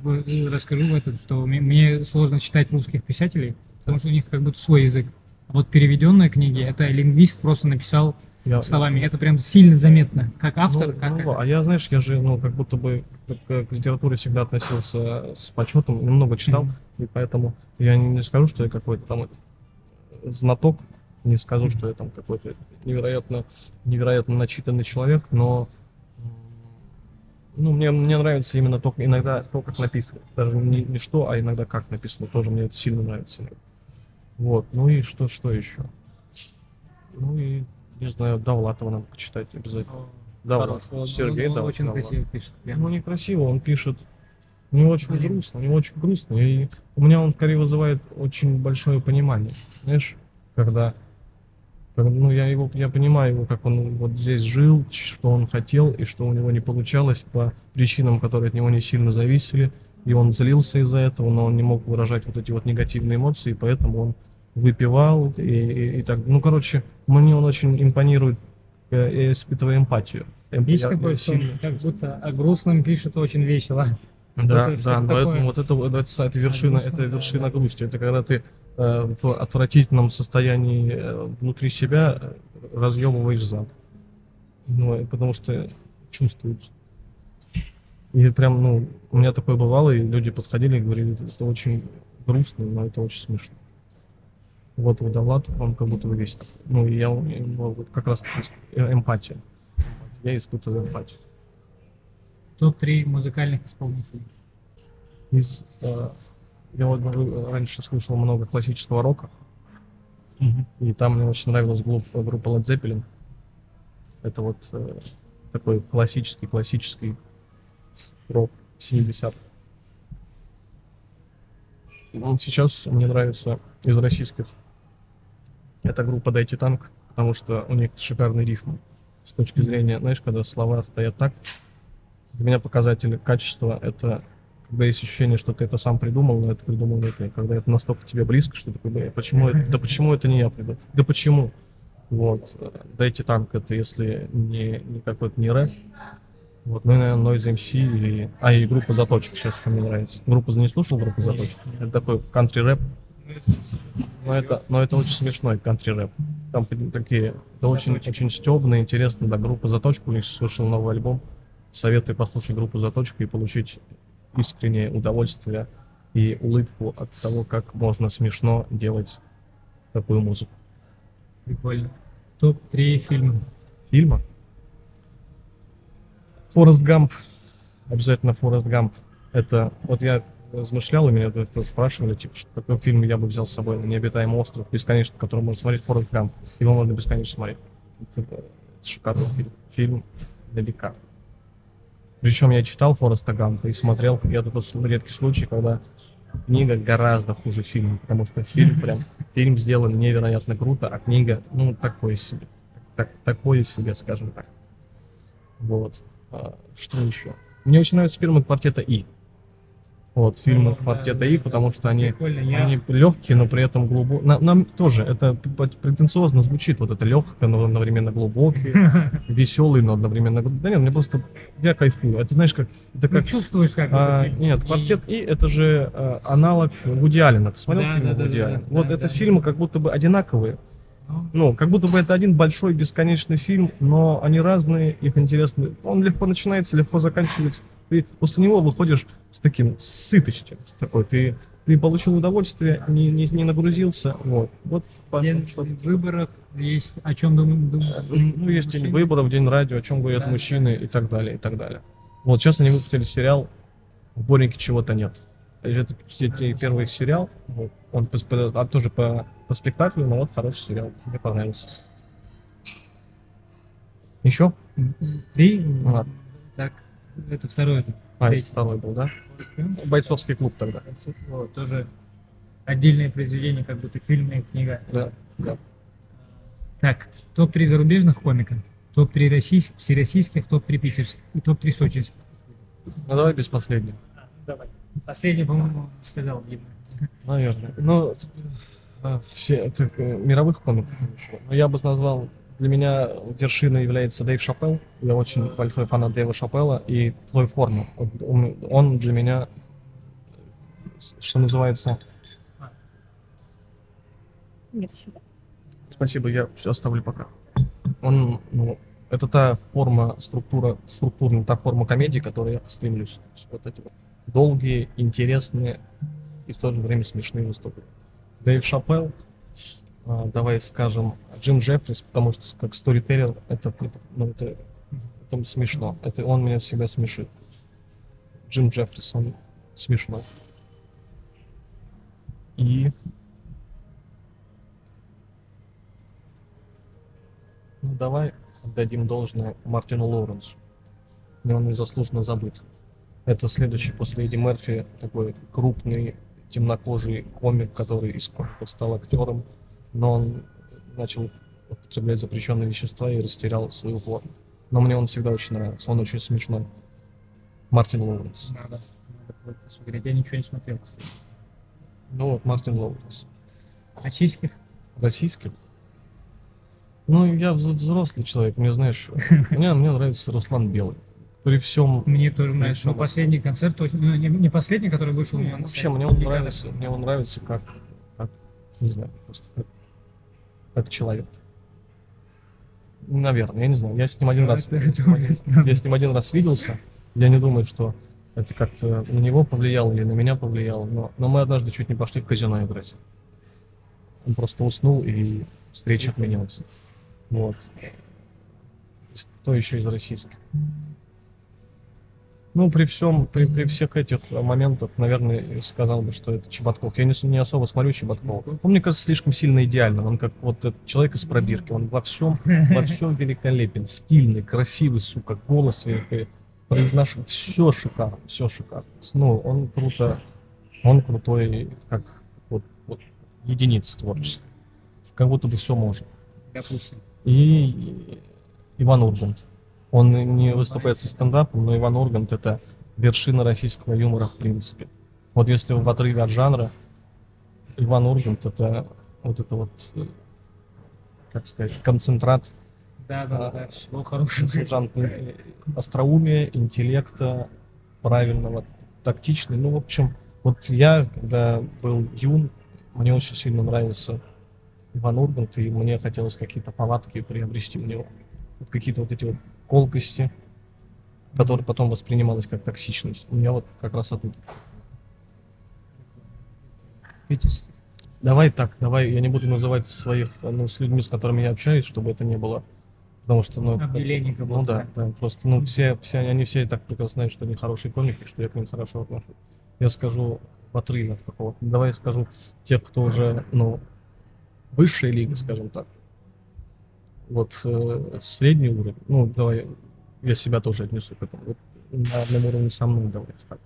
расскажу в этом, что мне, мне сложно читать русских писателей, потому что у них как будто свой язык. А вот переведенные книги, это лингвист просто написал Я- словами. Это прям сильно заметно, как автор, Ну, как ну, это. а я, знаешь, я же, ну, как будто бы к, литературе всегда относился с почетом, немного читал, Мгм. и поэтому я не, не скажу, что я какой-то там знаток, не скажу, что я там какой-то невероятно, невероятно начитанный человек, но ну, мне, мне нравится именно то, иногда то, как написано. Даже не, не что, а иногда как написано. Тоже мне это сильно нравится. Вот. Ну и что, что еще? Ну и, не знаю, Довлатова надо почитать обязательно. Да, Хорош, Сергей, он да, очень красиво пишет. прям. Ну, некрасиво, он пишет не очень Блин. грустно, не очень грустно. И у меня он скорее вызывает очень большое понимание. Знаешь, когда, ну, я его, я понимаю его, как он вот здесь жил, что он хотел, и что у него не получалось по причинам, которые от него не сильно зависели. И он злился из-за этого, но он не мог выражать вот эти вот негативные эмоции, поэтому он выпивал и, и- и так. Ну, короче, мне он очень импонирует, я испытываю эмпатию. Эм- Есть я- такое, я что сильно как чувствую. будто о грустном пишет очень весело. Да, да, но такое. это, вот это, вот это, это вершина, грустно, это да, вершина да. грусти. Это когда ты э, в отвратительном состоянии э, внутри себя э, разъебываешь зад. Ну, потому что чувствуется. И прям, ну, у меня такое бывало, и люди подходили и говорили, это очень грустно, но это очень смешно. Вот у Довлат, он как будто весь такой. Ну, и я, вот как раз э, эмпатия. Я испытываю эмпатию. Топ-3 музыкальных исполнителей. из э, я вот говорю, раньше слушал много классического рока, и там мне очень нравилась группа, группа Led Zeppelin. Это вот э, такой классический, классический рок 70-х. Ну, Сейчас мне нравится из российских эта группа Дайте танк, потому что у них шикарный рифм. С точки зрения, знаешь, когда слова стоят так, для меня показатель качества это когда есть ощущение, что ты это сам придумал, но это придумал не ты. Когда это настолько тебе близко, что ты такой, «Бля, почему это, да почему это не я придумал? Да почему? Вот. Дайте танк, это если не, не какой-то не рэп. Вот, ну и, наверное, Noise MC и... А, и группа Заточек сейчас еще мне нравится. Группу не слушал, группу Заточек? Это такой кантри-рэп, но это, но это очень смешной кантри-рэп. Там такие, это очень, очень стебно, интересно, да, группа Заточка, у них вышел новый альбом. Советую послушать группу Заточка и получить искреннее удовольствие и улыбку от того, как можно смешно делать такую музыку. Прикольно. Топ-3 фильма. Фильма. Форест Гамп. Обязательно Форест Гамп. Это, вот я размышлял, и меня спрашивали, типа, что такой фильм я бы взял с собой на необитаемый остров, бесконечно, который можно смотреть Форест Гамп. Его можно бесконечно смотреть. Это, это шикарный фильм. Фильм на века. Причем я читал Фореста Гампа и смотрел, и это тот редкий случай, когда книга гораздо хуже фильма, потому что фильм прям, фильм сделан невероятно круто, а книга, ну, такое себе. Так, такое себе, скажем так. Вот. А, что еще? Мне очень нравятся фильмы квартета И. Вот, фильмы О, да, квартета да, И, да. потому что они они легкие, но при этом глубокие. Нам, нам тоже это претенциозно звучит, вот это легкое, но одновременно глубокие, веселый, но одновременно... Да нет, мне просто... Я кайфую. Это знаешь, как... Это Ну, как... чувствуешь, как а, фильм. нет, квартет И это же а, аналог Вуди Аллена. Ты смотрел Да, фильмы да, да, Вуди да, да, Вот да, это да. фильмы как будто бы одинаковые. Ну, Ну, как будто бы это один большой бесконечный фильм, но они разные, их интересны. Он легко начинается, легко заканчивается. Ты после него выходишь с таким сытостью, с такой. Ты, ты получил удовольствие, не, не, не нагрузился. Вот. Вот день что- выборов есть о чем думать. ну, есть день выборов, день радио, о чем говорят Да. мужчины и так далее, и так далее. Вот сейчас они выпустили сериал «В Бореньке чего-то нет». Это первый сериал, вот. он по, по- а, тоже по, по спектаклю, но вот хороший сериал, мне понравился. Еще? Три? Ладно. Так, это второй. А, это второй был, да? Бойцовский клуб тогда. Вот, тоже отдельное произведение, как будто фильм и книга. Да, да. Так, топ-3 зарубежных комиков, топ-3 российских, всероссийских, топ-3 питерских и топ-3 сочинских. Ну давай без последнего. А, давай. Последний, по-моему, сказал видно. Наверное. Ну, э, все это, э, мировых комиков. Но я бы назвал, для меня вершиной является Дэйв Шапелл. Я очень большой фанат Дэйва Шапелла и Плой Формы. Он, он для меня, что называется, Нет. Спасибо, я все оставлю пока. Он, ну, это та форма, структура, структурная, та форма комедии, которой я стремлюсь. Вот эти вот долгие, интересные и в то же время смешные выступления. Дэйв Шапелл, давай скажем, Джим Джеффрис, потому что как сторителлер это, ну, это, это смешно. Это он меня всегда смешит. Джим Джеффрис, он смешной. И Ну, давай отдадим должное Мартину Лоуренсу. Мне он незаслуженно забыт. Это следующий после Эдди Мерфи такой крупный темнокожий комик, который из стал актером, но он начал употреблять запрещенные вещества и растерял свою форму. Но мне он всегда очень нравился, он очень смешной. Мартин Лоуренс. Надо, надо посмотреть. Я ничего не смотрел, кстати. Ну вот, Мартин Лоуренс. Российских? Российских? Ну, я вз- взрослый человек, мне, знаешь, мне, мне нравится Руслан Белый. При всем Мне тоже При нравится. всем Но последний концерт очень... ну, не, не последний, который вышел у меня на Вообще, мне он нравится, мне он нравится как, как не знаю, просто как, как человек. Наверное, я не знаю. Я с ним один раз, Это я с ним один- странно. я с ним один раз виделся. Я не думаю, что это как-то на него повлияло или на меня повлияло, но, но мы однажды чуть не пошли в казино играть. Он просто уснул и встреча отменилась. Вот. Кто еще из российских? Ну, при всем, при, при всех этих моментах, наверное, сказал бы, что это Чеботков. Я не, не особо смотрю Чеботкова. Он, мне кажется, слишком сильно идеальным. Он как вот этот человек из пробирки. Он во всем, во всем великолепен. Стильный, красивый, сука, голос великолепный. Произнош... Все шикарно, все шикарно. Ну, он круто, он крутой, как вот, вот единица творческая. Как будто бы все может. Допустим. И Иван Ургант. Он не выступает со стендапом, но Иван Ургант это вершина российского юмора в принципе. Вот если в отрыве от жанра, Иван Ургант это вот это вот, э, как сказать, концентрат, Да, да, да, да. Всего хорошего. концентрат э, остроумия, интеллекта, правильного, тактичный. Ну, в общем, вот я, когда был юн, мне очень сильно нравился Иван Ургант, и мне хотелось какие-то повадки приобрести у него. Вот какие-то вот эти вот колкости, которые потом воспринималось как токсичность. У меня вот как раз оттуда. Питерских. Давай так, давай, я не буду называть своих, ну, с людьми, с которыми я общаюсь, чтобы это не было, потому что, ну, как- ну да, да, просто, ну, все, все, они все так прекрасно знают, что они хорошие комики, что я к ним хорошо отношусь. Я скажу в отрыве от какого-то. Давай я скажу тех, кто уже, ну, высшая лига, скажем так. Вот э, средний уровень, ну, давай, я себя тоже отнесу к этому. Вот на одном уровне со мной, давай так.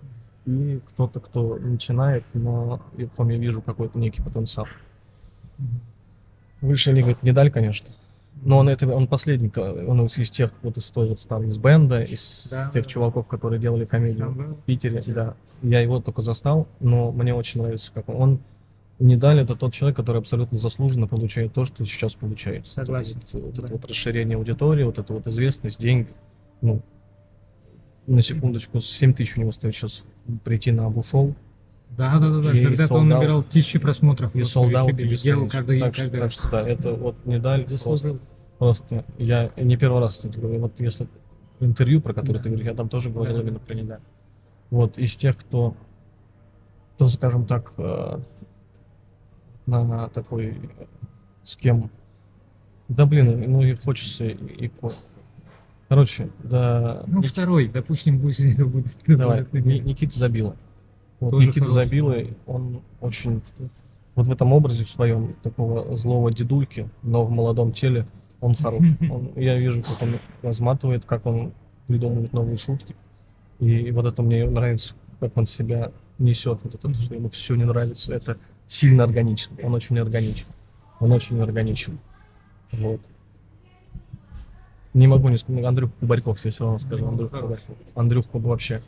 И кто-то, кто начинает, но и в ком я вижу какой-то некий потенциал. Высшая лига это не даль, конечно. Но он это он последний, он из тех вот из той вот старой из бенда, из Да, тех да. чуваков, которые делали комедию Сам в Питере, да. Я его только застал, но мне очень нравится, как он. Он не даль это тот человек, который абсолютно заслуженно получает то, что сейчас получает. Вот это Согласен, Вот, вот это да. вот расширение аудитории, вот это вот известность, деньги. Ну, на секундочку, 7 тысяч у него стоит сейчас прийти на Абу-шоу. Да, да, да, да. Когда-то он набирал тысячи просмотров И солдат и делал каждый, так, каждый так раз. что да, это вот не даль. Просто, Заслужил. просто я не первый раз, кстати, говорю, вот если интервью, про которое Да. ты говоришь, я там тоже говорил Да. именно про недаль. Вот из тех, кто, кто, скажем так, на, такой, э, с кем, да блин, ну и хочется и, и ко- Короче, да, Ну, второй, допустим, будет. давай, будет Ни- Никита Забила. Вот Тоже Никита хороший. Забила, он очень вот в этом образе в своем такого злого дедульки, но в молодом теле он хорош. Он- я вижу, как он разматывает, как он придумывает новые шутки. И вот это мне нравится, как он себя несет, вот это, что ему все не нравится. Это сильно органичен. Он очень органичен. Он очень органичен. Вот. Не могу не сказать. Андрюх Кубарьков, я все равно скажу. Андрюх Кубарьков. Андрюх вообще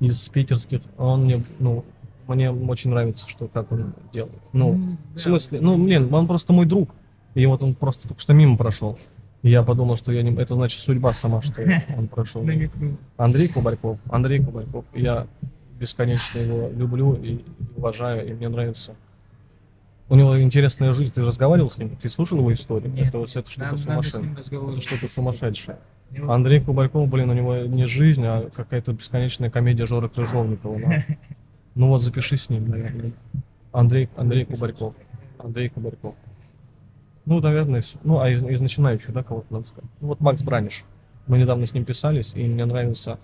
из питерских. Он мне, ну, мне очень нравится, что как он делает. Ну, в смысле, ну, блин, он просто мой друг. И вот он просто только что мимо прошел. И я подумал, что я не... это значит судьба сама, что он прошел. Андрей Кубарьков. Андрей Кубарьков. Я бесконечно его люблю и уважаю, и мне нравится. У него интересная жизнь. Ты разговаривал с ним? Ты слушал его историю? Нет, это, вот- это что-то сумасшедшее. Это что-то сумасшедшее. Андрей Кубарьков, блин, у него не жизнь, а какая-то бесконечная комедия Жоры Крыжовникова. на- Ну вот запиши с ним, наверное. Андрей, Андрей Кубарьков. Андрей Кубарьков. Ну, наверное, все. Ну, а из, из начинающих, да, кого-то надо сказать. Ну, вот Макс Браниш. Мы недавно с ним писались, и мне нравится,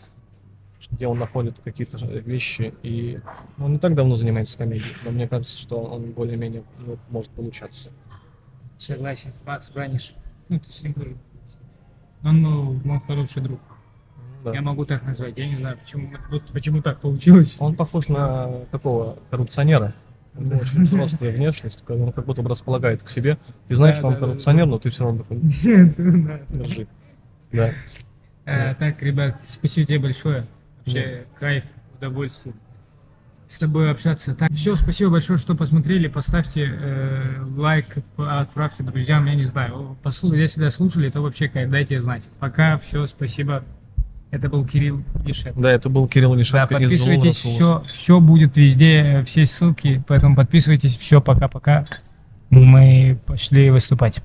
где он находит какие-то вещи. И он не так давно занимается комедией, но мне кажется, что он более-менее ну, может получаться. Согласен. Макс Браниш. Ну, ты с ним тоже. Он ну, мой хороший друг. Да. Я могу так назвать. Я не знаю, почему, вот почему так получилось. Он похож на такого коррупционера. У него очень взрослая внешность, он как будто бы располагает к себе. Ты знаешь, Да, что он да, да, коррупционер, но ты все равно такой держи. Да. Э, Так, ребят, спасибо тебе большое. Вообще, кайф, удовольствие с тобой общаться. Так, все, спасибо большое, что посмотрели. Поставьте э, лайк, отправьте друзьям, я не знаю. Послушайте, если да, слушали, то вообще кайф, дайте знать. Пока, все, спасибо. Это был Кирилл Ишет. Да, это был Кирилл Да, Лишенко из подписывайтесь, все, все будет везде, э, все ссылки, поэтому подписывайтесь, все, пока-пока. Мы пошли выступать.